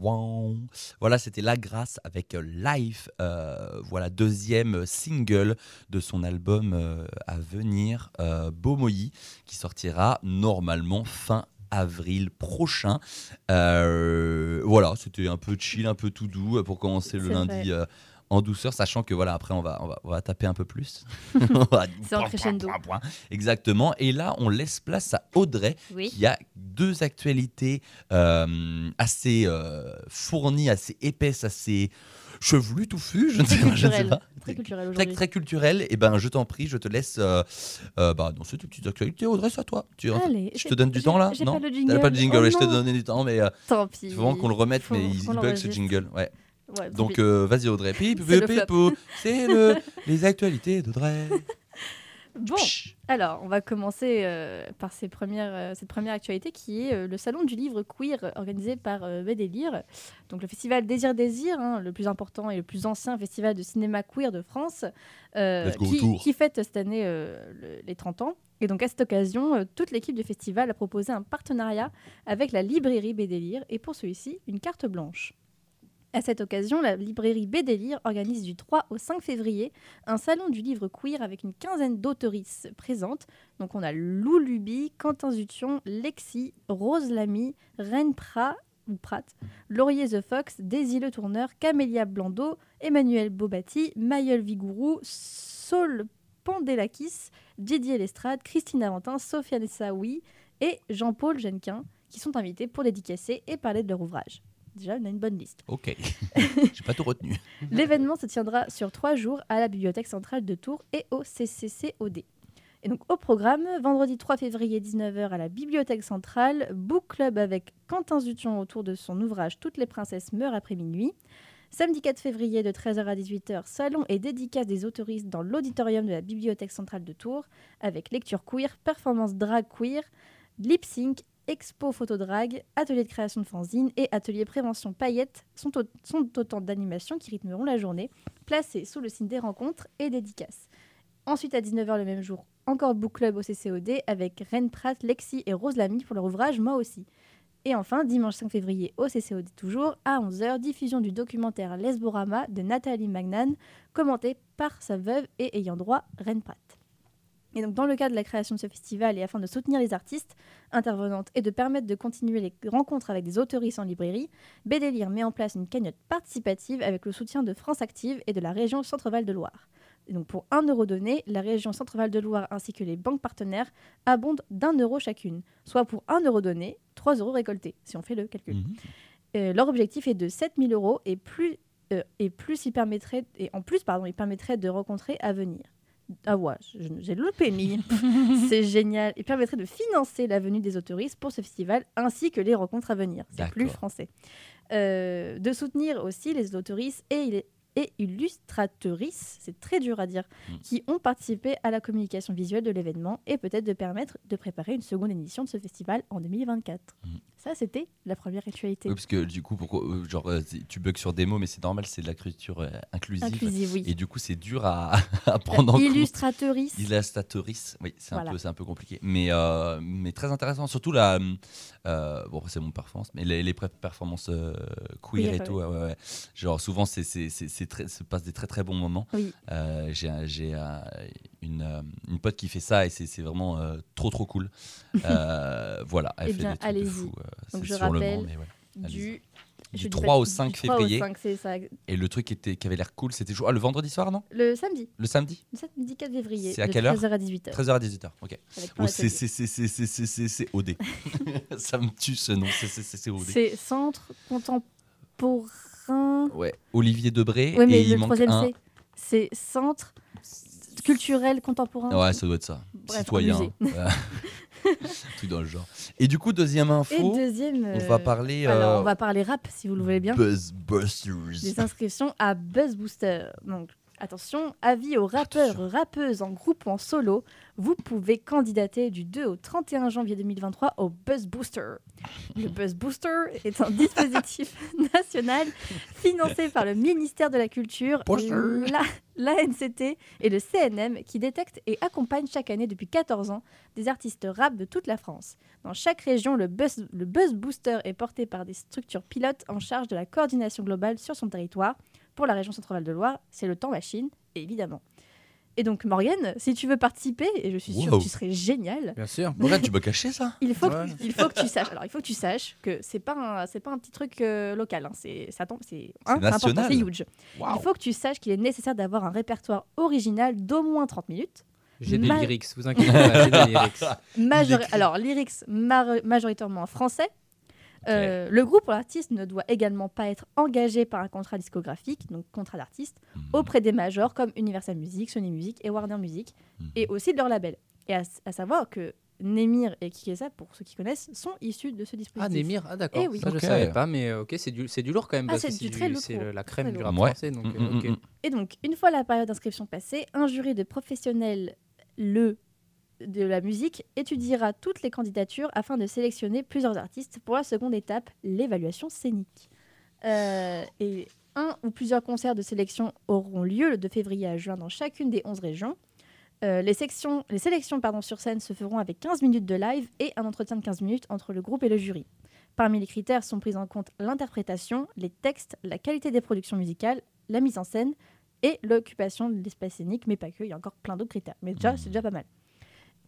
Voilà, c'était La Grâce avec euh, Life, euh, voilà deuxième single de son album euh, à venir, euh, Bomoyi, qui sortira normalement fin avril prochain. Voilà, c'était un peu chill, un peu tout doux pour commencer le lundi en douceur, sachant que voilà, après on va, on va, on va taper un peu plus. C'est en point, crescendo. point, point, point. Exactement. Et là, on laisse place à Audrey, Oui. qui a deux actualités euh, assez euh, fournies, assez épaisses, assez chevelues, touffues, je ne sais pas. je ne sais Culturel. pas. Très culturel Très, très culturel. Et ben, je t'en prie, je te laisse euh, euh, bah, dans cette petite actualité. Audrey, c'est à toi. Tu, Allez, je te donne du temps là Non pas le jingle. pas de jingle, Oh ouais, je t'ai non. donné du temps, mais euh, Tant pis. il faut vraiment qu'on le remette, Faut mais il, bug ce jingle. Ouais. Ouais, Donc euh, vas-y Audrey. Pip, C'est le les actualités d'Audrey. Bon, alors on va commencer euh, par ces premières, euh, cette première actualité qui est euh, le salon du livre queer organisé par Bédélire. Donc le festival Désir Désir, hein, le plus important et le plus ancien festival de cinéma queer de France, qui, qui fête cette année le- les 30 ans. Et donc à cette occasion, toute l'équipe du festival a proposé un partenariat avec la librairie Bédélire et pour celui-ci, une carte blanche. À cette occasion, la librairie Bédélire organise du 3 au 5 février un salon du livre queer avec une quinzaine d'auteuristes présentes. Donc on a Lou Luby, Quentin Zution, Lexi, Rose Lamy, Reine Prat ou Pratt, Laurier The Fox, Daisy Le Tourneur, Camélia Blando, Emmanuel Bobati, Mayol Vigourou, Saul Pandelakis, Didier Lestrade, Christine Aventin, Sofiane Saoui et Jean-Paul Genquin qui sont invités pour dédicacer et parler de leur ouvrage. Déjà, on a une bonne liste. Ok. J'ai pas tout retenu. L'événement se tiendra sur trois jours à la Bibliothèque centrale de Tours et au CCCOD. Et donc au programme, vendredi 3 février 19h à la Bibliothèque centrale, book club avec Quentin Zution autour de son ouvrage Toutes les princesses meurent après minuit. Samedi 4 février de 13h à 18h, salon et dédicace des autoristes dans l'auditorium de la Bibliothèque centrale de Tours avec lecture queer, performance drag queer, lip sync, expo photo drag, atelier de création de fanzine et atelier prévention paillettes sont, au- sont autant d'animations qui rythmeront la journée, placées sous le signe des rencontres et dédicaces. Ensuite, à 19h le même jour, encore book club au CCOD avec Ren Pratt, Lexi et Rose Lamy pour leur ouvrage Moi aussi. Et enfin, dimanche 5 février au CCOD toujours, à 11h, diffusion du documentaire Lesborama de Nathalie Magnan, commenté par sa veuve et ayant droit Ren Pratt. Et donc, dans le cadre de la création de ce festival et afin de soutenir les artistes intervenantes et de permettre de continuer les rencontres avec des autoristes en librairie, Bédélire met en place une cagnotte participative avec le soutien de France Active et de la région Centre-Val de Loire. Et donc pour 1 euro donné, la région Centre-Val de Loire ainsi que les banques partenaires abondent d'un euro chacune, soit pour 1 euro donné, 3 euros récoltés, si on fait le calcul. Euh, leur objectif est de 7000 euros et plus, euh, et plus il permettrait, et en plus pardon, il permettrait de rencontrer à venir. Ah ouais, j'ai le pénis. C'est génial. Il permettrait de financer la venue des autoristes pour ce festival ainsi que les rencontres à venir. C'est plus français. Euh, de soutenir aussi les autoristes et, il- et illustratrices, c'est très dur à dire, qui ont participé à la communication visuelle de l'événement et peut-être de permettre de préparer une seconde édition de ce festival en 2024. Ça, c'était la première actualité. Oui, parce que du coup, pourquoi, euh, genre, euh, tu bugs sur des mots, mais c'est normal, c'est de la culture euh, inclusive. Inclusive, oui. Et du coup, c'est dur à, à prendre en compte. Illustratrice. Illustratrice, oui, c'est un, peu- c'est un peu compliqué. Mais, euh, mais très intéressant. Surtout la. euh, bon, c'est mon performance, mais les, les performances euh, queer Queer, et tout, ouais. ouais, ouais, ouais. Genre, souvent, c'est, c'est, c'est, très, se passe des très très bons moments. Oui. J'ai j'ai un- une, une pote qui fait ça et c'est, vraiment trop trop cool. Voilà, elle Eh fait bien, des trucs de fou. Donc, je rappelle, mais ouais. du, je Du dis 3 pas- au du 5 3 au février. 5, c'est ça. Et le truc qui, était, qui avait l'air cool, c'était. Ah, le vendredi soir, non? Le samedi. Le samedi? Le samedi 4 février. C'est à quelle heure? 13h à 18h. 13h à 18h, ok. Oh, plein c'est d'ateliers. c'est- c'est- c'est- c'est- c'est- c'est- c'est OD. Ça me tue ce nom, c'est- c'est Centre Contemporain. Ouais, Olivier Debré. Oui, mais et il le manque troisième. C. C'est Centre Culturel Contemporain. Ouais, ça doit être ça. Bref, Citoyen. Truc dans le genre. Et du coup, deuxième info. Et deuxième. On euh, va parler. Alors, euh, on va parler rap, si vous le voulez bien. Buzzbusters. Des inscriptions à Buzz Booster. Donc, attention, avis aux rappeurs, rappeuses en groupe ou en solo, vous pouvez candidater du 2 au 31 janvier 2023 au Buzz Booster. Le Buzz Booster est un dispositif national financé par le ministère de la Culture, l'ANCT et le CNM qui détecte et accompagne chaque année depuis 14 ans des artistes rap de toute la France. Dans chaque région, le Buzz, le buzz Booster est porté par des structures pilotes en charge de la coordination globale sur son territoire. Pour la région Centre-Val de Loire, c'est le Temps Machine, évidemment. Et donc, Morgane, si tu veux participer, et je suis sûre Wow. que tu serais génial, Bien sûr. Morgane, tu m'as caché ça il faut, Ouais. que, il faut que tu saches. Alors, il faut que tu saches que c'est pas un, c'est pas un petit truc euh, local. hein. C'est, ça tombe, c'est, hein, c'est important, national. c'est huge. Waouh. Il faut que tu saches qu'il est nécessaire d'avoir un répertoire original d'au moins 30 minutes. J'ai des Ma- lyrics, vous inquiétez pas, j'ai des lyrics. Majori- alors, lyrics mar- majoritairement en français. Euh, Le groupe ou l'artiste ne doit également pas être engagé par un contrat discographique, donc contrat d'artiste, Mhm. auprès des majors comme Universal Music, Sony Music et Warner Music, Mhm. et aussi de leur label. Et à, à savoir que Nemir et Kikesa, pour ceux qui connaissent, sont issus de ce dispositif. Ah, Nemir, ah d'accord. Eh oui. Ça, je Ok. savais pas, mais euh, ok, c'est du, c'est du lourd quand même. Ah, c'est du très lourd, C'est la crème du rap Ouais. français. Donc, euh, mm, mm, mm. Et donc, une fois la période d'inscription passée, un jury de professionnels, le de la musique, étudiera toutes les candidatures afin de sélectionner plusieurs artistes pour la seconde étape, l'évaluation scénique. Euh, et un ou plusieurs concerts de sélection auront lieu de février à juin dans chacune des 11 régions. Euh, les, sélections sur scène se feront avec 15 minutes de live et un entretien de 15 minutes entre le groupe et le jury. Parmi les critères sont pris en compte l'interprétation, les textes, la qualité des productions musicales, la mise en scène et l'occupation de l'espace scénique, mais pas que, il y a encore plein d'autres critères. Mais déjà, c'est déjà pas mal.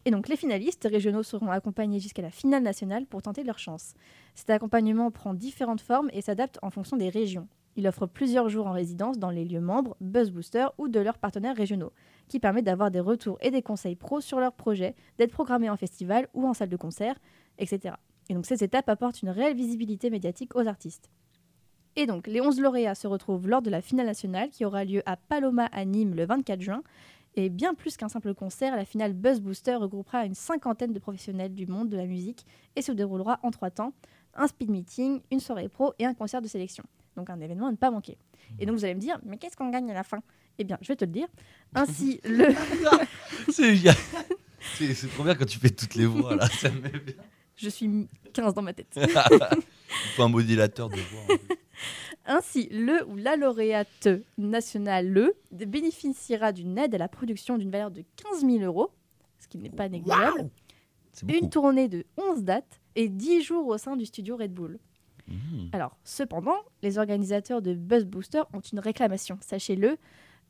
Et donc les finalistes régionaux seront accompagnés jusqu'à la finale nationale pour tenter leur chance. Cet accompagnement prend différentes formes et s'adapte en fonction des régions. Il offre plusieurs jours en résidence dans les lieux membres, Buzz Booster ou de leurs partenaires régionaux, qui permet d'avoir des retours et des conseils pros sur leurs projets, d'être programmés en festival ou en salle de concert, etc. Et donc ces étapes apportent une réelle visibilité médiatique aux artistes. Et donc les 11 lauréats se retrouvent lors de la finale nationale qui aura lieu à Paloma à Nîmes le 24 juin. Et bien plus qu'un simple concert, la finale Buzz Booster regroupera une cinquantaine de professionnels du monde de la musique et se déroulera en trois temps un speed meeting, une soirée pro et un concert de sélection. Donc un événement à ne pas manquer. Et donc vous allez me dire, mais qu'est-ce qu'on gagne à la fin? Eh bien, je vais te le dire. Ainsi, le. C'est génial. C'est trop bien quand tu fais toutes les voix là, ça me met bien. je suis 15 dans ma tête. Il faut un modulateur de voix. en plus. Ainsi, le ou la lauréate nationale le bénéficiera d'une aide à la production d'une valeur de 15 000 euros, ce qui n'est pas négligeable, une tournée de 11 dates et 10 jours au sein du studio Red Bull. Mmh. Alors, cependant, les organisateurs de Buzz Booster ont une réclamation, sachez-le.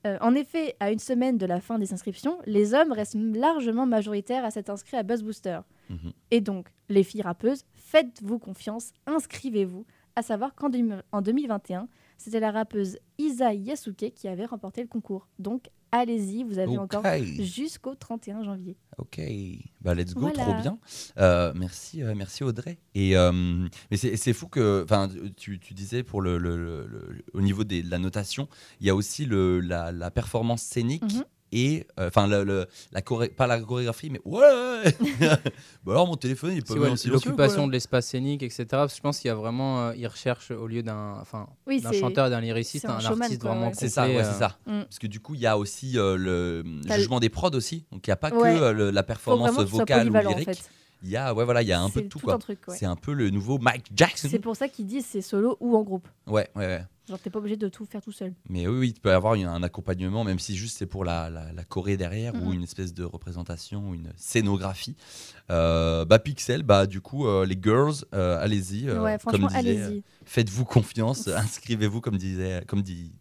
Euh, en effet, à une semaine de la fin des inscriptions, les hommes restent largement majoritaires à s'être inscrits à Buzz Booster. Mhm. Et donc, les filles rappeuses, faites-vous confiance, inscrivez-vous. À savoir qu'en deux- en 2021, c'était la rappeuse Isa Yasuke qui avait remporté le concours. Donc, allez-y, vous avez encore jusqu'au 31 janvier. Ok, bah let's go, Voilà. trop bien. Euh, merci, euh, merci Audrey. Et euh, mais c'est fou que, enfin, tu, tu disais pour le, le- le- le- au niveau des- de la notation, il y a aussi le, la, la performance scénique. Mhm. Et euh, enfin le, le- la choré- pas la chorégraphie mais ouais bah alors mon téléphone il mis ouais, L'occupation de l'espace scénique, etc. Parce que je pense qu'il y a vraiment, euh, ils recherchent au lieu d'un, enfin, Oui, d'un chanteur et d'un lyriciste, un un, showman, artiste quoi, vraiment ouais. C'est ça, ouais, euh, c'est ça. Mm. Parce que du coup, il y a aussi euh, le jugement des prods aussi. Donc, il n'y a pas Ouais. que euh, le- la performance vocale ou en lyrique. fait. Il y a, ouais, voilà, il y a un peu de tout, tout quoi. ouais. C'est un peu le nouveau Mike Jackson. C'est pour ça qu'ils disent c'est solo ou en groupe. Ouais, ouais, ouais. Genre, t'es pas obligé de tout faire tout seul. Mais oui, oui, il peut y avoir une- un accompagnement, même si juste c'est pour la, la, la choré derrière ou Mhm. une espèce de représentation, ou une scénographie. Euh, bah Pixel, bah du coup euh, les girls, euh, allez-y. Ouais, franchement, allez-y. Faites-vous confiance, inscrivez-vous comme disait, comme dit,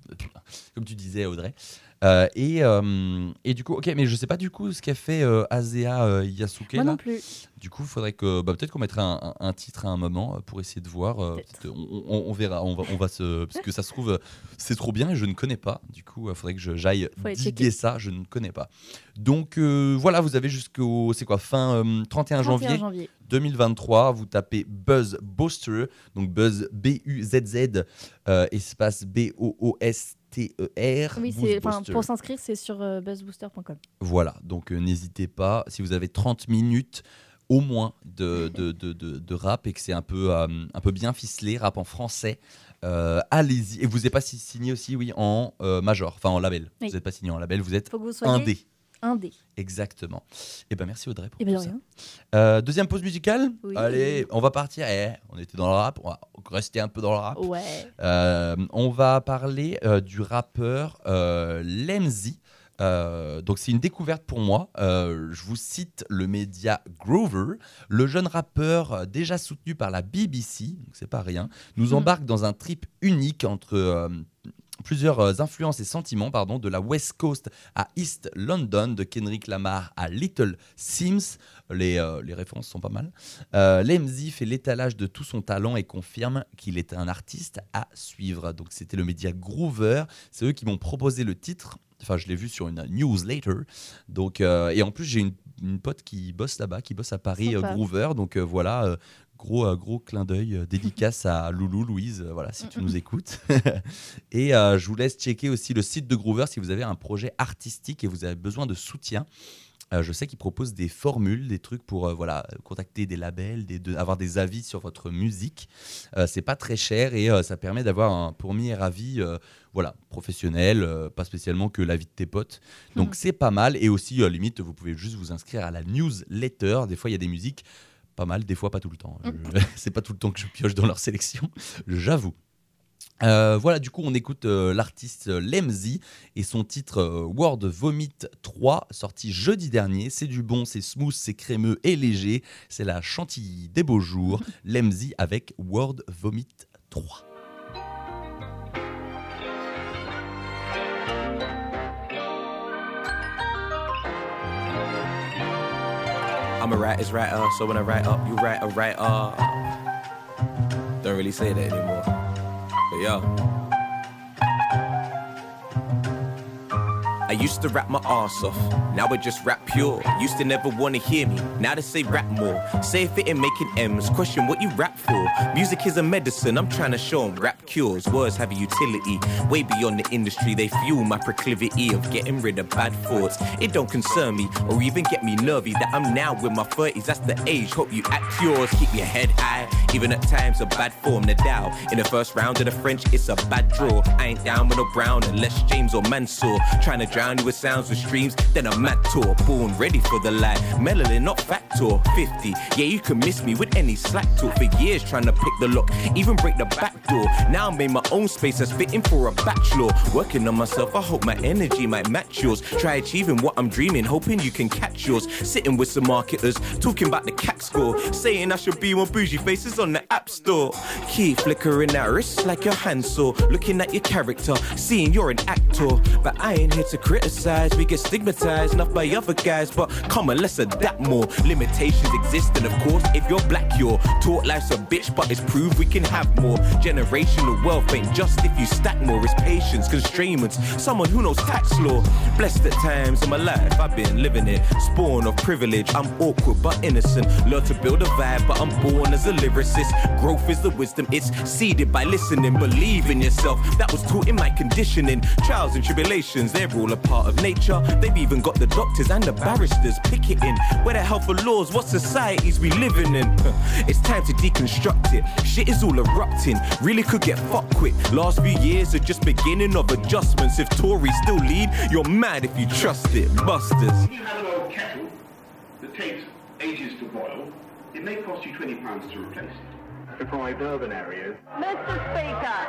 comme tu disais Audrey. Euh, et, euh, et du coup, ok, mais je sais pas du coup ce qu'a fait euh, Azea euh, Yasuke. Moi là. non plus. Du coup, faudrait que bah, peut-être qu'on mettrait un, titre à un moment pour essayer de voir. on, on- on verra. On va, on va se parce que ça se trouve c'est trop bien et je ne connais pas. Du coup, il faudrait que j'aille diguer ça. Je ne connais pas. Donc voilà, vous avez jusqu'au c'est quoi fin euh, 31 janvier. 31 janvier. 2023, vous tapez Buzz Booster, donc Buzz B-U-Z-Z, euh, espace B-O-O-S-T-E-R. Oui, Boost c'est, enfin, Booster. pour s'inscrire, c'est sur euh, buzzbooster.com. Voilà, donc euh, n'hésitez pas, si vous avez 30 minutes au moins de, de, de, de- rap et que c'est un peu, euh, un peu bien ficelé, rap en français, allez-y. Et vous n'êtes pas si- signé aussi, oui, en major, enfin en label. Oui. Vous n'êtes pas signé en label, vous êtes indé. Indé. Exactement. Et ben merci Audrey pour Eh ben, tout ça. Euh, deuxième pause musicale. Oui. Allez, on va partir. Eh, on était dans le rap, on va rester un peu dans le rap. Ouais. Euh, on va parler euh, du rappeur Lemzy. Euh, donc c'est une découverte pour moi. Euh, je vous cite le média Grover, le jeune rappeur déjà soutenu par la BBC, donc c'est pas rien, nous Mhm. embarque dans un trip unique entre euh, plusieurs euh, influences et sentiments pardon, de la West Coast à East London, de Kendrick Lamar à Little Sims. Les, euh, les références sont pas mal. Euh, Lemzy fait l'étalage de tout son talent et confirme qu'il est un artiste à suivre. Donc c'était le média Groover, c'est eux qui m'ont proposé le titre. Enfin, je l'ai vu sur une newsletter. Donc, euh, et en plus, j'ai une, une pote qui bosse là-bas, qui bosse à Paris. Groover. Donc voilà, gros, euh, gros clin d'œil, euh, dédicace à Loulou, Louise, euh, voilà, si tu nous écoutes. et je vous laisse checker aussi le site de Groover si vous avez un projet artistique et vous avez besoin de soutien. Euh, je sais qu'ils proposent des formules, des trucs pour euh, voilà, contacter des labels, des, de- avoir des avis sur votre musique. Euh, c'est pas très cher et ça permet d'avoir un premier avis voilà, professionnel, pas spécialement que l'avis de tes potes. Donc c'est pas mal. Et aussi, limite, vous pouvez juste vous inscrire à la newsletter. Des fois, il y a des musiques pas mal, des fois pas tout le temps. Je- c'est pas tout le temps que je pioche dans leur sélection, j'avoue. Euh, voilà, du coup, on écoute euh, l'artiste euh, Lemzy et son titre euh, World Vomit 3, sorti jeudi dernier. C'est du bon, c'est smooth, c'est crémeux et léger. C'est la chantilly des beaux jours. Lemzy avec World Vomit 3. I'm a writer's writer, so when I write up, you write a writer. Don't really say that anymore. But yo. I used to rap my ass off, now I just rap pure. Used to never wanna hear me, now they say rap more. Say if it ain't making M's, question what you rap for. Music is a medicine, I'm trying to show 'em rap cures. Words have a utility, way beyond the industry. They fuel my proclivity of getting rid of bad thoughts. It don't concern me, or even get me nervy that I'm now in my 30s. That's the age, hope you act yours. Keep your head high, even at times a bad form. Nadal, in the first round of the French, it's a bad draw. I ain't down with no Brown unless James or Mansour. Trying to drown you with sounds with streams, then a mad tour. Born ready for the light, melanin not factor. 50, yeah, you can miss me with any slack talk. For years trying to pick the lock, even break the back door. Now I made my own space that's fitting for a bachelor. Working on myself, I hope my energy might match yours. Try achieving what I'm dreaming, hoping you can catch yours. Sitting with some marketers, talking about the cat score. Saying I should be one bougie faces on the app store. Keep flickering that wrist like your hand saw. Looking at your character, seeing you're an actor. But I ain't here to criticize. We get stigmatized enough by other guys. But come on, let's adapt more. Limitations exist, and of course, if you're black, you're taught life's a bitch, but it's proved we can have more. Generational wealth ain't just if you stack more. It's patience, constraints. Someone who knows tax law. Blessed at times in my life, I've been living it. Spawn of privilege, I'm awkward but innocent. Learn to build a vibe, but I'm born as a lyricist. Growth is the wisdom, it's seeded by listening. Believe in yourself, that was taught in my conditioning. Trials and tribulations, they're all a part of nature. They've even got the doctors and the barristers picketing. Where the hell for laws, what societies we living in? It's time to deconstruct it. Shit is all erupting, really could get fucked quick. Last few years are just beginning of adjustments. If Tories still lead, you're mad if you trust it. Busters. You have an old kettle that takes ages to boil, It may cost you £20 to replace it. To urban areas. Mr. Speaker,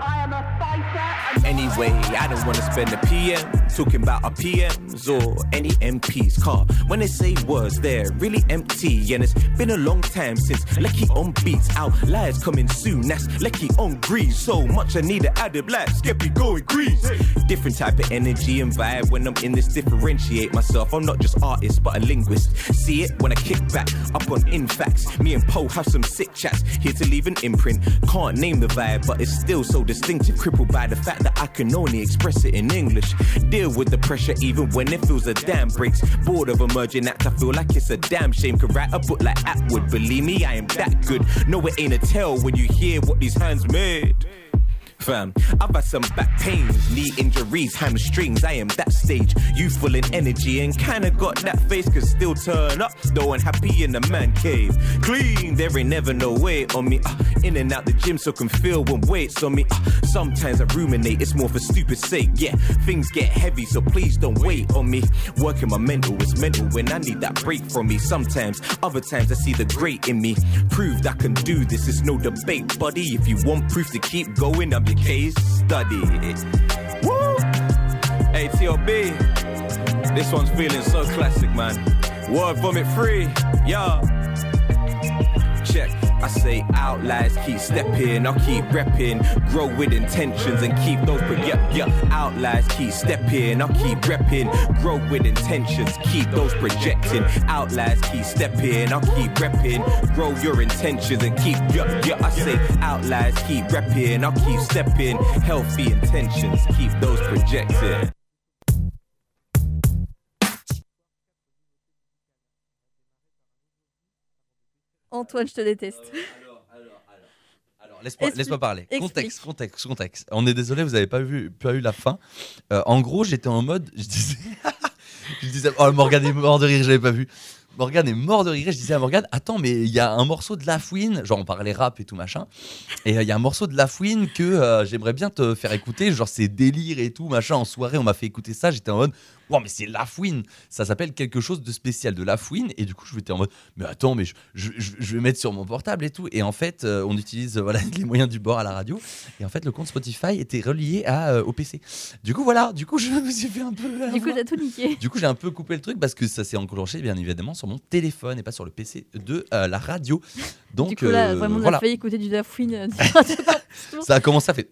I am a fighter. Anyway, I don't wanna spend a PM talking about our PMs or any MPs car. When they say words, they're really empty, and it's been a long time since Lecky on beats out. Lies coming soon, that's Lecky on grease. So much I need to add it black, Skeppy going grease. Different type of energy and vibe when I'm in this. Differentiate myself. I'm not just artist, but a linguist. See it when I kick back up on in facts. Me and Poe have some sick chats. Here to leave an imprint. Can't name the vibe, but it's still so distinctive. Crippled by the fact that I can only express it in English. Deal with the pressure even when it feels a damn breaks. Bored of emerging act, I feel like it's a damn shame. Could write a book like Atwood. Believe me, I am that good. No, it ain't a tell when you hear what these hands made. Fam, I've had some back pains, knee injuries, hamstrings. I am that stage, youthful in energy and kinda got that face. Could still turn up, though unhappy in the man cave. Clean, there ain't never no weight on me. Uh, in and out the gym, so can feel when weights on me. Uh, sometimes I ruminate, it's more for stupid sake. Yeah, things get heavy, so please don't wait on me. Working my mental, it's mental when I need that break from me. Sometimes, other times I see the great in me. Proved I can do this, it's no debate, buddy. If you want proof to keep going, I'm your case study. Woo! Hey, this one's feeling so classic, man. Word vomit free, yeah. I say outliers, keep stepping, I'll keep repping, grow with intentions and keep those. But yeah, outliers, keep stepping, I'll keep repping, grow with intentions, keep those projecting. Outliers, keep stepping, I'll keep repping, grow your intentions and keep. Yeah, yeah, I say outliers, keep repping, I'll keep stepping, healthy intentions, keep those projecting. Antoine, je te déteste. Alors, laisse-moi laisse-moi parler. Explique. Contexte, contexte, contexte. On est désolé, vous n'avez pas vu, pas eu la fin. Euh, en gros, j'étais en mode, je disais, je disais, oh Morgane est mort de rire, je l'avais pas vu. Morgane est mort de rire. Je disais à Morgane, attends, mais il y a un morceau de La Fouine, genre on parlait rap et tout machin, et euh, il y a un morceau de La Fouine que euh, j'aimerais bien te faire écouter, genre c'est délire et tout machin. En soirée, on m'a fait écouter ça, j'étais en mode, wow, mais c'est La Fouine, ça s'appelle quelque chose de spécial de La Fouine, et du coup je m'étais en mode, mais attends, mais je, je- je- je vais mettre sur mon portable et tout, et en fait euh, on utilise euh, voilà les moyens du bord à la radio, et en fait le compte Spotify était relié à euh, au PC. Du coup voilà, du coup je me suis fait un peu. Du coup, t'as tout niqué. Du coup, j'ai un peu coupé le truc parce que ça s'est enclenché bien évidemment sur mon téléphone et pas sur le PC de euh, la radio. Donc du coup, là, vraiment, on voilà. a failli écouter du Dafouine. Ça a commencé à faire.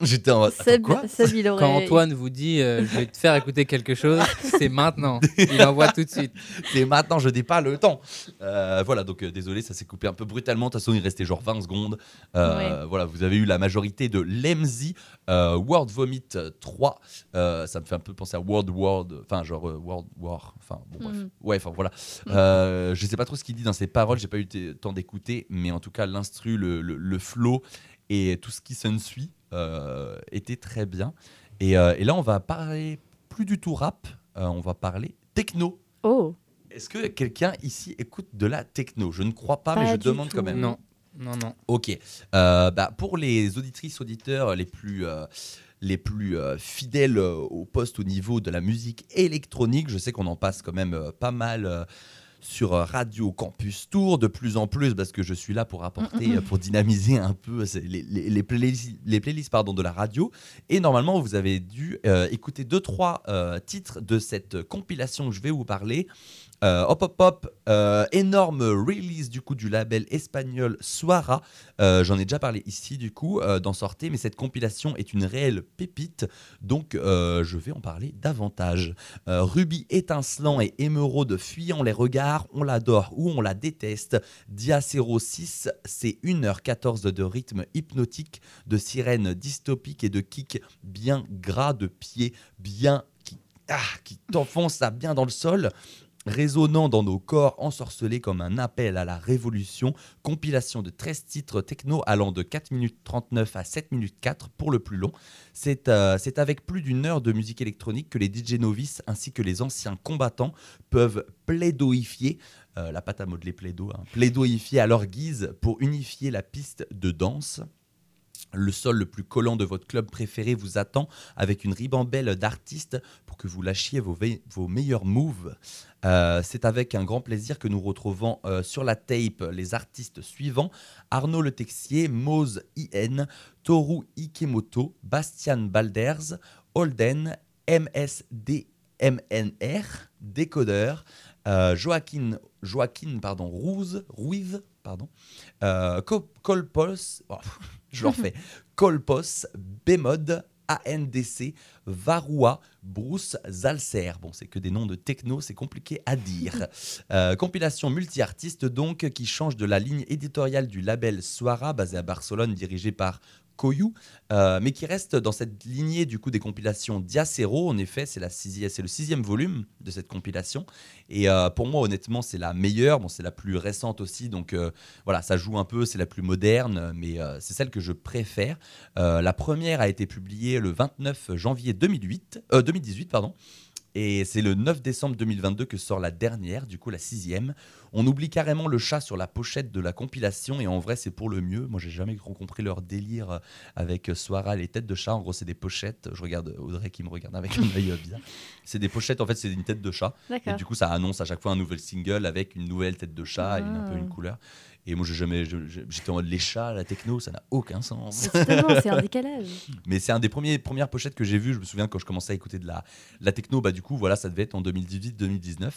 J'étais en mode. attends, Seb, quoi Seb, il aurait. Quand Antoine vous dit euh, je vais te faire écouter quelque chose, c'est maintenant. Il envoie tout de suite. C'est maintenant, je n'ai pas le temps. Euh, voilà, donc euh, désolé, ça s'est coupé un peu brutalement. De toute façon, il restait genre 20 secondes. Euh, Voilà, vous avez eu la majorité de Lemzy, euh, World Vomit 3. Euh, ça me fait un peu penser à World World, enfin genre euh, World War. Enfin bon, bref. Mhm. Ouais, enfin voilà. Euh, je sais pas trop ce qu'il dit dans ses paroles, j'ai pas eu le temps d'écouter, mais en tout cas, l'instru, le, le, le flow et tout ce qui s'ensuit était très bien. Et, euh, et là, on va parler plus du tout rap, euh, on va parler techno. Oh. Est-ce que quelqu'un ici écoute de la techno? Je ne crois pas, mais je demande tout. quand même. Non, non, non. Ok. Euh, bah, pour les auditrices, auditeurs les plus, euh, les plus euh, fidèles euh, au poste au niveau de la musique électronique, je sais qu'on en passe quand même euh, pas mal. Euh, sur euh, Radio Campus Tour de plus en plus parce que je suis là pour apporter, euh, pour dynamiser un peu c'est les, les, les playlists, les playlists pardon, de la radio. Et normalement, vous avez dû euh, écouter deux, trois euh, titres de cette compilation que je vais vous parler. Euh, hop, hop, hop, euh, énorme release du coup du label espagnol Suara. Euh, J'en ai déjà parlé ici du coup d'en sortir, mais cette compilation est une réelle pépite, donc je vais en parler davantage. Ruby étincelant et émeraude fuyant les regards, on l'adore ou on la déteste. Dia 06, c'est 1h14 de rythme hypnotique, de sirènes dystopiques et de kicks bien gras de pied, bien qui, ah, t'enfonce bien dans le sol résonnant dans nos corps ensorcelés comme un appel à la révolution, compilation de 13 titres techno allant de 4 minutes 39 à 7 minutes 4 pour le plus long. C'est euh, c'est avec plus d'une heure de musique électronique que les DJ novices ainsi que les anciens combattants peuvent plaidoifier, euh, la pâte à modeler plaido, hein, à leur guise pour unifier la piste de danse. Le sol le plus collant de votre club préféré vous attend avec une ribambelle d'artistes pour que vous lâchiez vos, meilleurs moves. Euh, C'est avec un grand plaisir que nous retrouvons euh, sur la tape les artistes suivants Arnaud Le Texier, Mose IN, Toru Ikemoto, Bastian Balders, Holden, MSDMNR, Décodeur, euh, Joaquin, Joaquin pardon, Ruiz, pardon, oh, je leur fais, Colpos, Bémode, ANDC, Varua, Bruce, Zalcer. Bon, c'est que des noms de techno, c'est compliqué à dire. Euh, compilation multi-artiste donc, qui change de la ligne éditoriale du label Suara, basé à Barcelone, dirigé par Koyu, euh, mais qui reste dans cette lignée du coup des compilations Diacero. En effet, c'est le sixième volume de cette compilation. Et euh, pour moi, honnêtement, c'est la meilleure. Bon, c'est la plus récente aussi, donc euh, voilà, ça joue un peu. C'est la plus moderne, mais c'est celle que je préfère. La première a été publiée le 29 janvier 2008, euh, 2018, pardon. Et c'est le 9 décembre 2022 que sort la dernière, du coup la sixième. On oublie carrément le chat sur la pochette de la compilation et en vrai c'est pour le mieux. Moi j'ai jamais compris leur délire avec Soara, les têtes de chat. En gros c'est des pochettes. Je regarde Audrey qui me regarde avec un œil euh, bizarre. C'est des pochettes en fait c'est une tête de chat. Et du coup ça annonce à chaque fois un nouvel single avec une nouvelle tête de chat et une- un peu Ah. une couleur. Et moi j'ai jamais, j'étais en mode les chats, la techno, ça n'a aucun sens. C'est un décalage. Mais c'est un des premiers premières pochettes que j'ai vues. Je me souviens quand je commençais à écouter de la, la techno, bah du coup voilà, ça devait être en 2018-2019.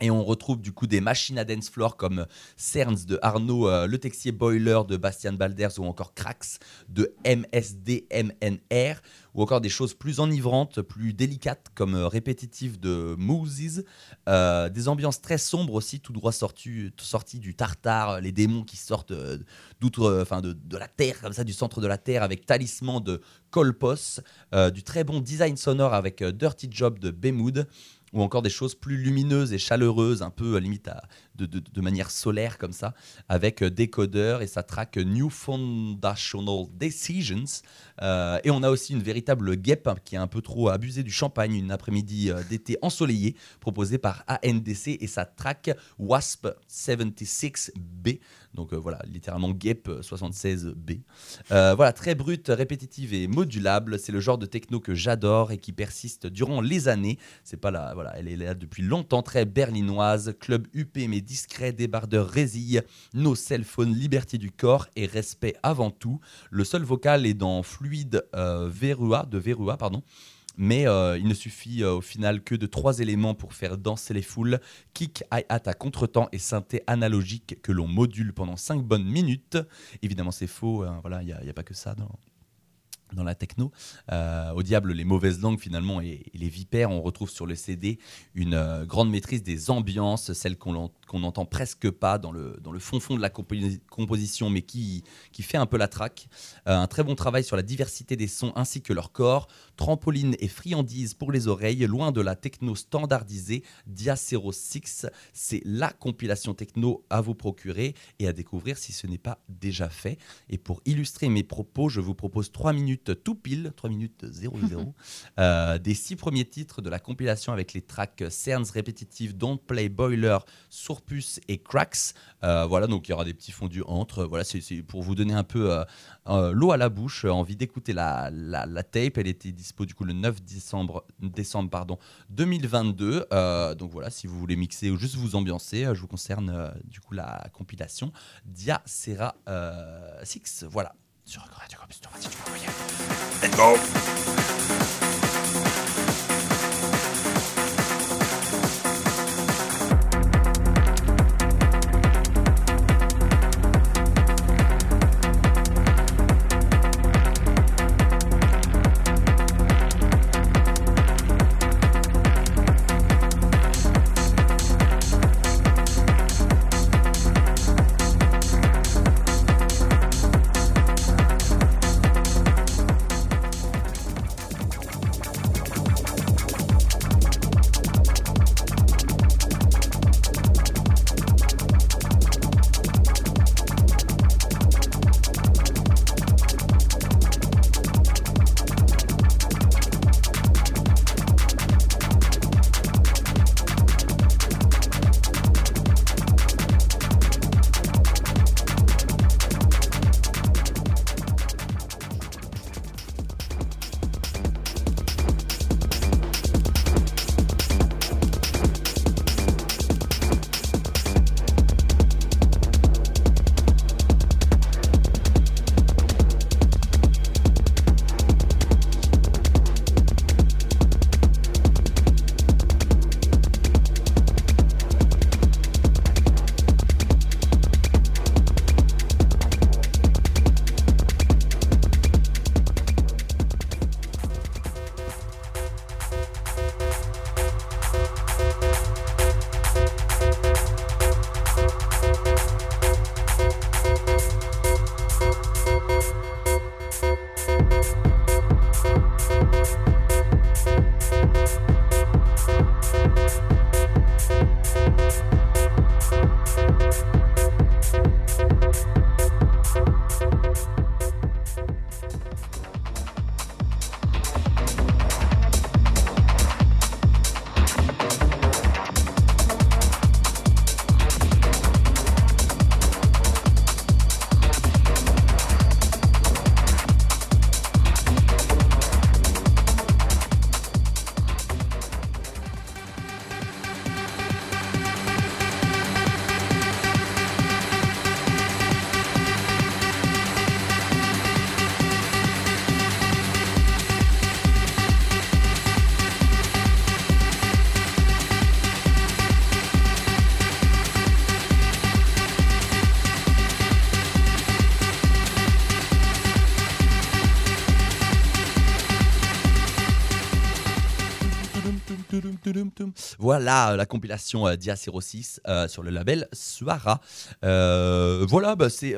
Et on retrouve du coup des machines à dance floor comme Cerns de Arnaud euh, Le Texier Boiler de Bastian Balders ou encore Krax de MSDMNR ou encore des choses plus enivrantes, plus délicates comme euh, Répétitive de Mooses, Euh, des ambiances très sombres aussi, tout droit sorties sorties du tartare, les démons qui sortent d'outre, enfin de, de la terre comme ça, du centre de la terre avec Talisman de Kolpos, euh, du très bon design sonore avec Dirty Job de Bemood ou encore des choses plus lumineuses et chaleureuses, un peu à limite à- de, manière solaire comme ça, avec euh, Décodeur et sa track New Foundational Decisions. Euh, et on a aussi une véritable guêpe hein, qui a un peu trop abusé du champagne une après-midi euh, d'été ensoleillé, proposée par ANDC et sa track Wasp 76B. Donc voilà, littéralement guêpe 76B. Euh, voilà, très brute, répétitive et modulable. C'est le genre de techno que j'adore et qui persiste durant les années. C'est pas là, voilà, elle est là depuis longtemps, très berlinoise, club UP mais discret, débardeur résille, no cell phone, liberté du corps et respect avant tout. Le seul vocal est dans fluide euh, Verua, de Verua, pardon. Mais euh, il ne suffit euh, au final que de trois éléments pour faire danser les foules kick, hi-hat à contretemps et synthé analogique que l'on module pendant 5 bonnes minutes. Évidemment, c'est faux, hein, voilà, il n'y a, pas que ça dans la techno. Euh, au diable, les mauvaises langues finalement et, les vipères, on retrouve sur le CD une euh, grande maîtrise des ambiances, celles qu'on n'entend presque pas dans le, fond fond de la compo- composition, mais qui, fait un peu la traque. Euh, un très bon travail sur la diversité des sons ainsi que leur corps, trampoline et friandise pour les oreilles, loin de la techno standardisée. Diacero 6, c'est la compilation techno à vous procurer et à découvrir si ce n'est pas déjà fait. Et pour illustrer mes propos, je vous propose 3 minutes tout pile, 3 minutes 00, euh, des six premiers titres de la compilation avec les tracks Cerns répétitifs, Don't Play Boiler, Sourpuss et Cracks. Euh, voilà, donc il y aura des petits fondus entre. Voilà, c'est pour vous donner un peu euh, euh, l'eau à la bouche, envie d'écouter la, la, la tape. Elle était dispo du coup le 9 décembre, décembre pardon, 2022. Euh, donc voilà, si vous voulez mixer ou juste vous ambiancer, je vous concerne du coup la compilation Dia Serra 6. Voilà. Sur Radio Campus Tour. Let's go Voilà euh, la compilation euh, Dia 06 euh, sur le label Suara. Euh, voilà, bah, c'est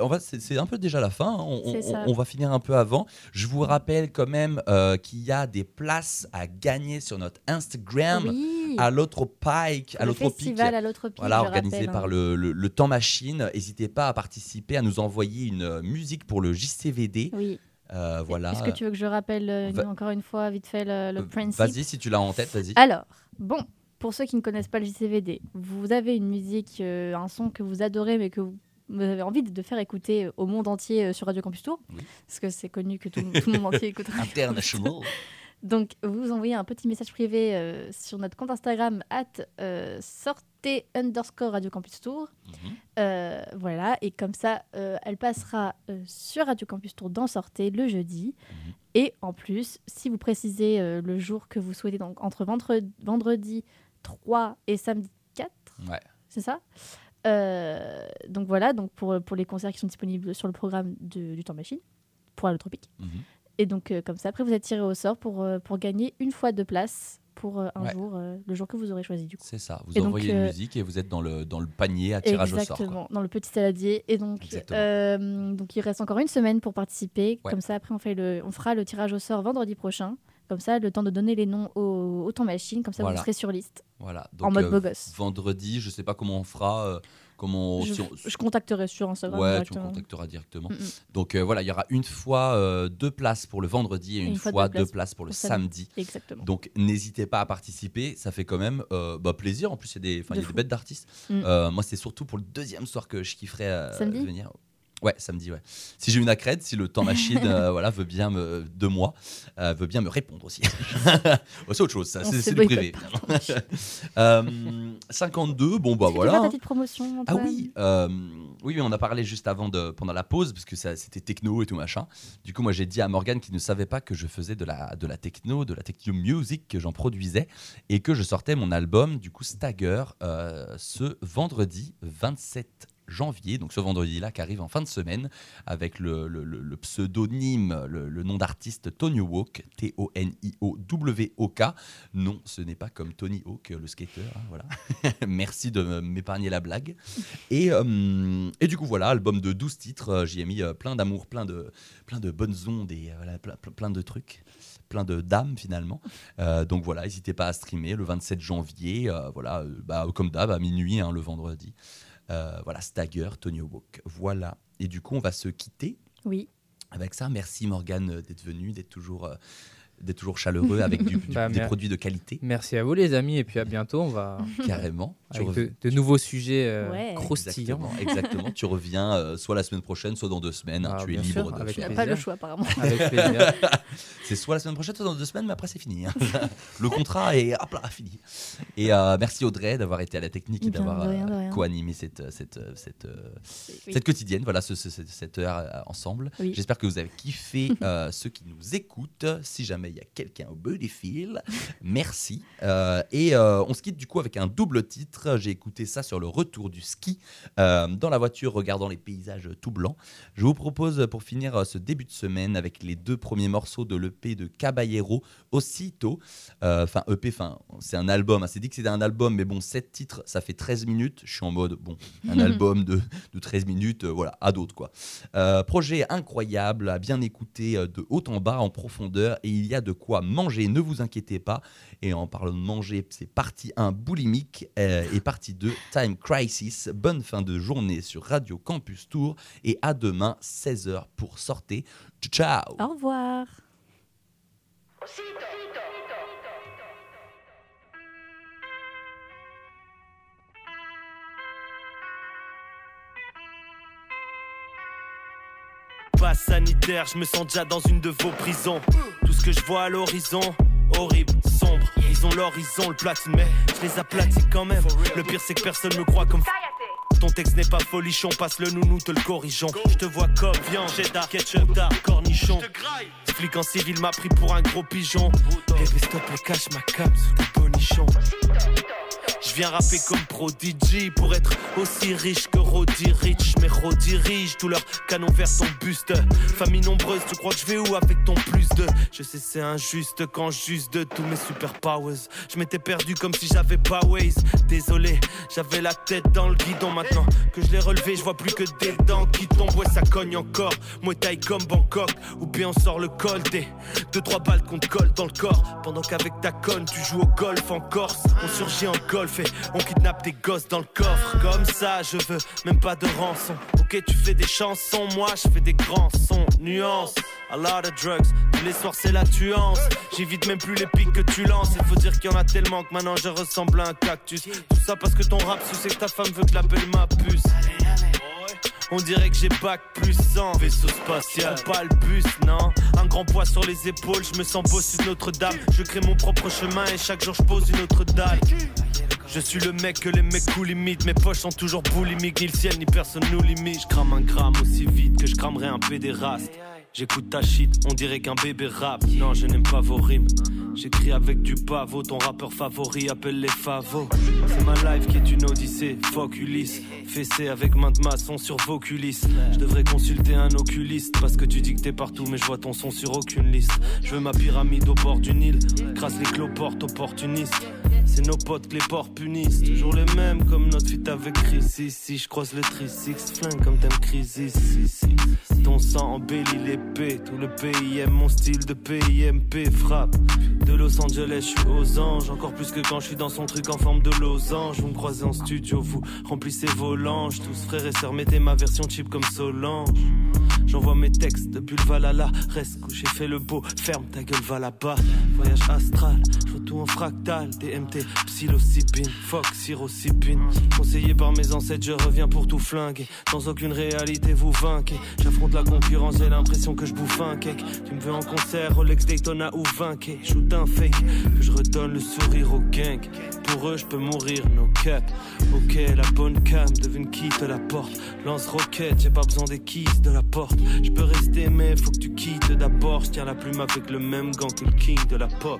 un peu déjà la fin. hein. On, C'est on- ça. on va finir un peu avant. Je vous rappelle quand même euh, qu'il y a des places à gagner sur notre Instagram Oui. à l'autre Pike, à Le l'autre Pic. festival à l'autre pic, Voilà, je organisé rappelle, par hein. le, le- le Temps Machine. N'hésitez pas à participer, à nous envoyer une euh, musique pour le JCVD. Oui. Euh, voilà. Est-ce que tu veux que je rappelle euh, Va- encore une fois vite fait le, le principe Vas-y, si tu l'as en tête, vas-y. Alors, bon, pour ceux qui ne connaissent pas le JCVD, vous avez une musique, euh, un son que vous adorez mais que vous, vous avez envie de faire écouter au monde entier euh, sur Radio Campus Tour, parce que c'est connu que tout, tout le monde entier écoute Radio. International. Donc, vous envoyez un petit message privé euh, sur notre compte Instagram, at euh, sortez underscore Radio Campus Tour. Euh, voilà, et comme ça, elle passera sur Radio Campus Tour dans Sortez le jeudi. Et en plus, si vous précisez le jour que vous souhaitez, donc entre vendredi, vendredi 3 et samedi 4, Ouais. c'est ça? Donc voilà, donc pour, pour les concerts qui sont disponibles sur le programme de- du Temps Machine, pour Allotropique. Mhm. Et donc, euh, comme ça, après, vous êtes tiré au sort pour, euh, pour gagner une fois de place pour euh, un Ouais. jour, le jour que vous aurez choisi, du coup. C'est ça. Vous Et donc, envoyez une musique et vous êtes dans le, dans le panier à tirage au sort. Exactement, dans le petit saladier. Et donc, donc, il reste encore une semaine pour participer. Ouais. Comme ça, après, on, fait le, on fera le tirage au sort vendredi prochain. Comme ça, le temps de donner les noms au, au temps machine. Comme ça, Voilà. vous serez sur liste. Voilà. en mode beau gosse. Vendredi, je sais pas comment on fera. Comment Je, si on- je contacterai sur Instagram. Ouais, tu me contacteras directement. Mm, mm. Donc euh, voilà, il y aura une fois euh, deux places pour le vendredi et une, fois, deux places pour le samedi. Exactement. Donc n'hésitez pas à participer, ça fait quand même euh, bah, plaisir. En plus, il y a des, De y a des bêtes d'artistes. Mm. Moi, c'est surtout pour le deuxième soir que je kifferais venir. Ouais, samedi, ouais. Si j'ai une accrède, si le temps machine euh, voilà, veut bien me, de moi, euh, veut bien me répondre aussi. Oh, c'est autre chose, ça, c'est du privé. Euh, 52, bon bah voilà. ta promotion, Ah oui, euh, oui, on a parlé juste avant de pendant la pause parce que c'était techno et tout machin. Du coup, moi j'ai dit à Morgan qui ne savait pas que je faisais de la de la techno, de la techno music que j'en produisais et que je sortais mon album du coup Stagger ce vendredi 27 janvier, donc ce vendredi-là qui arrive en fin de semaine, avec le, pseudonyme, le, nom d'artiste Tony Hawk, T-O-N-I-O-W-O-K. Non, ce n'est pas comme Tony Hawk, le skater. hein, voilà. Merci de m'épargner la blague. Et, euh, et du coup, voilà, album de 12 titres. euh, J'y ai mis euh, plein d'amour, plein de, plein de bonnes ondes et voilà, plein, de trucs. Plein de dames finalement. Donc voilà, n'hésitez pas à streamer le 27 janvier, voilà, bah, comme d'hab, à minuit, hein, le vendredi. Euh, voilà, Stagger, Tony Hawk. Voilà. Et du coup, on va se quitter Oui. avec ça. Merci Morgane d'être venu, d'être toujours, euh, d'être toujours chaleureux avec du- du- Bah, des produits de qualité. Merci à vous les amis et puis à bientôt. On va Carrément. Tu avec reviens- de, de nouveaux sujets euh, Ouais. croustillants. Exactement, exactement. tu reviens euh, soit la semaine prochaine, soit dans deux semaines. hein, Ah, tu es libre sûr, de avec Tu n'as faire. pas le choix, apparemment. C'est soit la semaine prochaine, soit dans deux semaines, mais après c'est fini. hein. le contrat est hop là, fini. Et euh, merci Audrey d'avoir été à la technique et d'avoir euh, co-animé cette, cette, cette, oui. cette quotidienne, voilà, ce- ce- ce- cette heure ensemble. Oui. J'espère que vous avez kiffé euh, ceux qui nous écoutent. Si jamais il y a quelqu'un au bout des fils, merci. Euh, et euh, on se quitte du coup avec un double titre. J'ai écouté ça sur le retour du ski euh, dans la voiture, regardant les paysages tout blancs. Je vous propose pour finir ce début de semaine avec les deux premiers morceaux de l'EP de Caballero, aussitôt. Enfin, EP, enfin, c'est un album. hein. C'est dit que c'était un album, mais bon, 7 titres, ça fait 13 minutes. Je suis en mode, bon, un album de, de 13 minutes, voilà, à d'autres, quoi. Projet incroyable, à bien écouter de haut en bas, en profondeur, et il y a de quoi manger, ne vous inquiétez pas. Et en parlant de manger, c'est partie 1 boulimique euh, et partie 2 time crisis. Bonne fin de journée sur Radio Campus Tour et à demain 16h pour sortir. Ciao Au revoir. Passe sanitaire, je me sens déjà dans une de vos prisons. Tout ce que je vois à l'horizon, horrible, sombre. Ils ont l'horizon, le platine, mais je les aplatis quand même. Le pire, c'est que personne me croit comme. Ton texte n'est pas folichon, passe le nounou, te le corrigeons. Je te vois comme viande, cheddar, ketchup, dar, cornichon. Ce flic en civil m'a pris pour un gros pigeon. Bébé, stop le cache ma cam sous tes bonichons. Viens rapper comme Prodigy pour être aussi riche que Roddy Rich. Mais redirige tout leur canon vers ton buste. Famille nombreuse, tu crois que je vais où avec ton plus de? Je sais c'est injuste quand juste de tous mes super powers. Je m'étais perdu comme si j'avais pas Waze. Désolé, j'avais la tête dans le guidon maintenant que je l'ai relevé, je vois plus que des dents qui tombent. Ouais, ça cogne encore. Moi taille comme Bangkok, ou bien on sort le col des deux trois balles qu'on te colle dans le corps. Pendant qu'avec ta conne, tu joues au golf en Corse. On surgit en golf et on kidnappe des gosses dans le coffre. Comme ça, je veux même pas de rançon. Ok, tu fais des chansons, moi je fais des grands sons. Nuance, a lot of drugs. Tous les soirs, c'est la tuance. J'évite même plus les pics que tu lances. Il faut dire qu'il y en a tellement que maintenant je ressemble à un cactus. Tout ça parce que ton rap sous que ta femme veut que l'appelle ma puce. On dirait que j'ai bac plus 100 Vaisseau spatial, pas le bus, non Un grand poids sur les épaules, je me sens beau sur Notre-Dame Je crée mon propre chemin et chaque jour je pose une autre dalle je suis le mec que les mecs cool limitent Mes poches sont toujours boulimiques. Ni le ciel ni personne nous limite. Je crame un gramme aussi vite que je cramerais un pédéraste J'écoute ta shit, on dirait qu'un bébé rap. Non, je n'aime pas vos rimes. J'écris avec du pavot, ton rappeur favori appelle les favos. C'est ma life qui est une odyssée, fuck Ulysse. Fessé avec main de maçon sur vos culisses. Je devrais consulter un oculiste parce que tu dis que t'es partout, mais je vois ton son sur aucune liste. Je veux ma pyramide au bord du Nil, crasse les cloportes opportunistes. C'est nos potes que les porcs punissent. Toujours les mêmes comme notre fit avec Chris. Si, je croise le tri six flingue comme t'aimes Crisis. Si, si. Ton sang embellit l'épée. Tout le pays aime mon style de PIMP. Frappe. De Los Angeles, je suis aux anges. Encore plus que quand je suis dans son truc en forme de losange. Vous me croisez en studio, vous remplissez vos langes. Tous frères et sœurs, mettez ma version cheap comme Solange. J'envoie mes textes depuis le Valhalla. Reste couché, fais le beau. Ferme ta gueule, va là-bas. Voyage astral, je tout en fractal. DMT, psilocybine, fuck, sirocybine. Conseillé par mes ancêtres, je reviens pour tout flinguer. Dans aucune réalité, vous vainquez. J'affronte la concurrence, j'ai l'impression que je bouffe un. Tu me veux en concert, Rolex Daytona ou vainqué. Shoot que je redonne le sourire au gang. Pour eux, je peux mourir, no cap. Ok, la bonne cam, devine qui te la porte. Lance roquette, j'ai pas besoin des keys de la porte. Je peux rester, mais faut que tu quittes d'abord. Je tiens la plume avec le même gant que le king de la pop.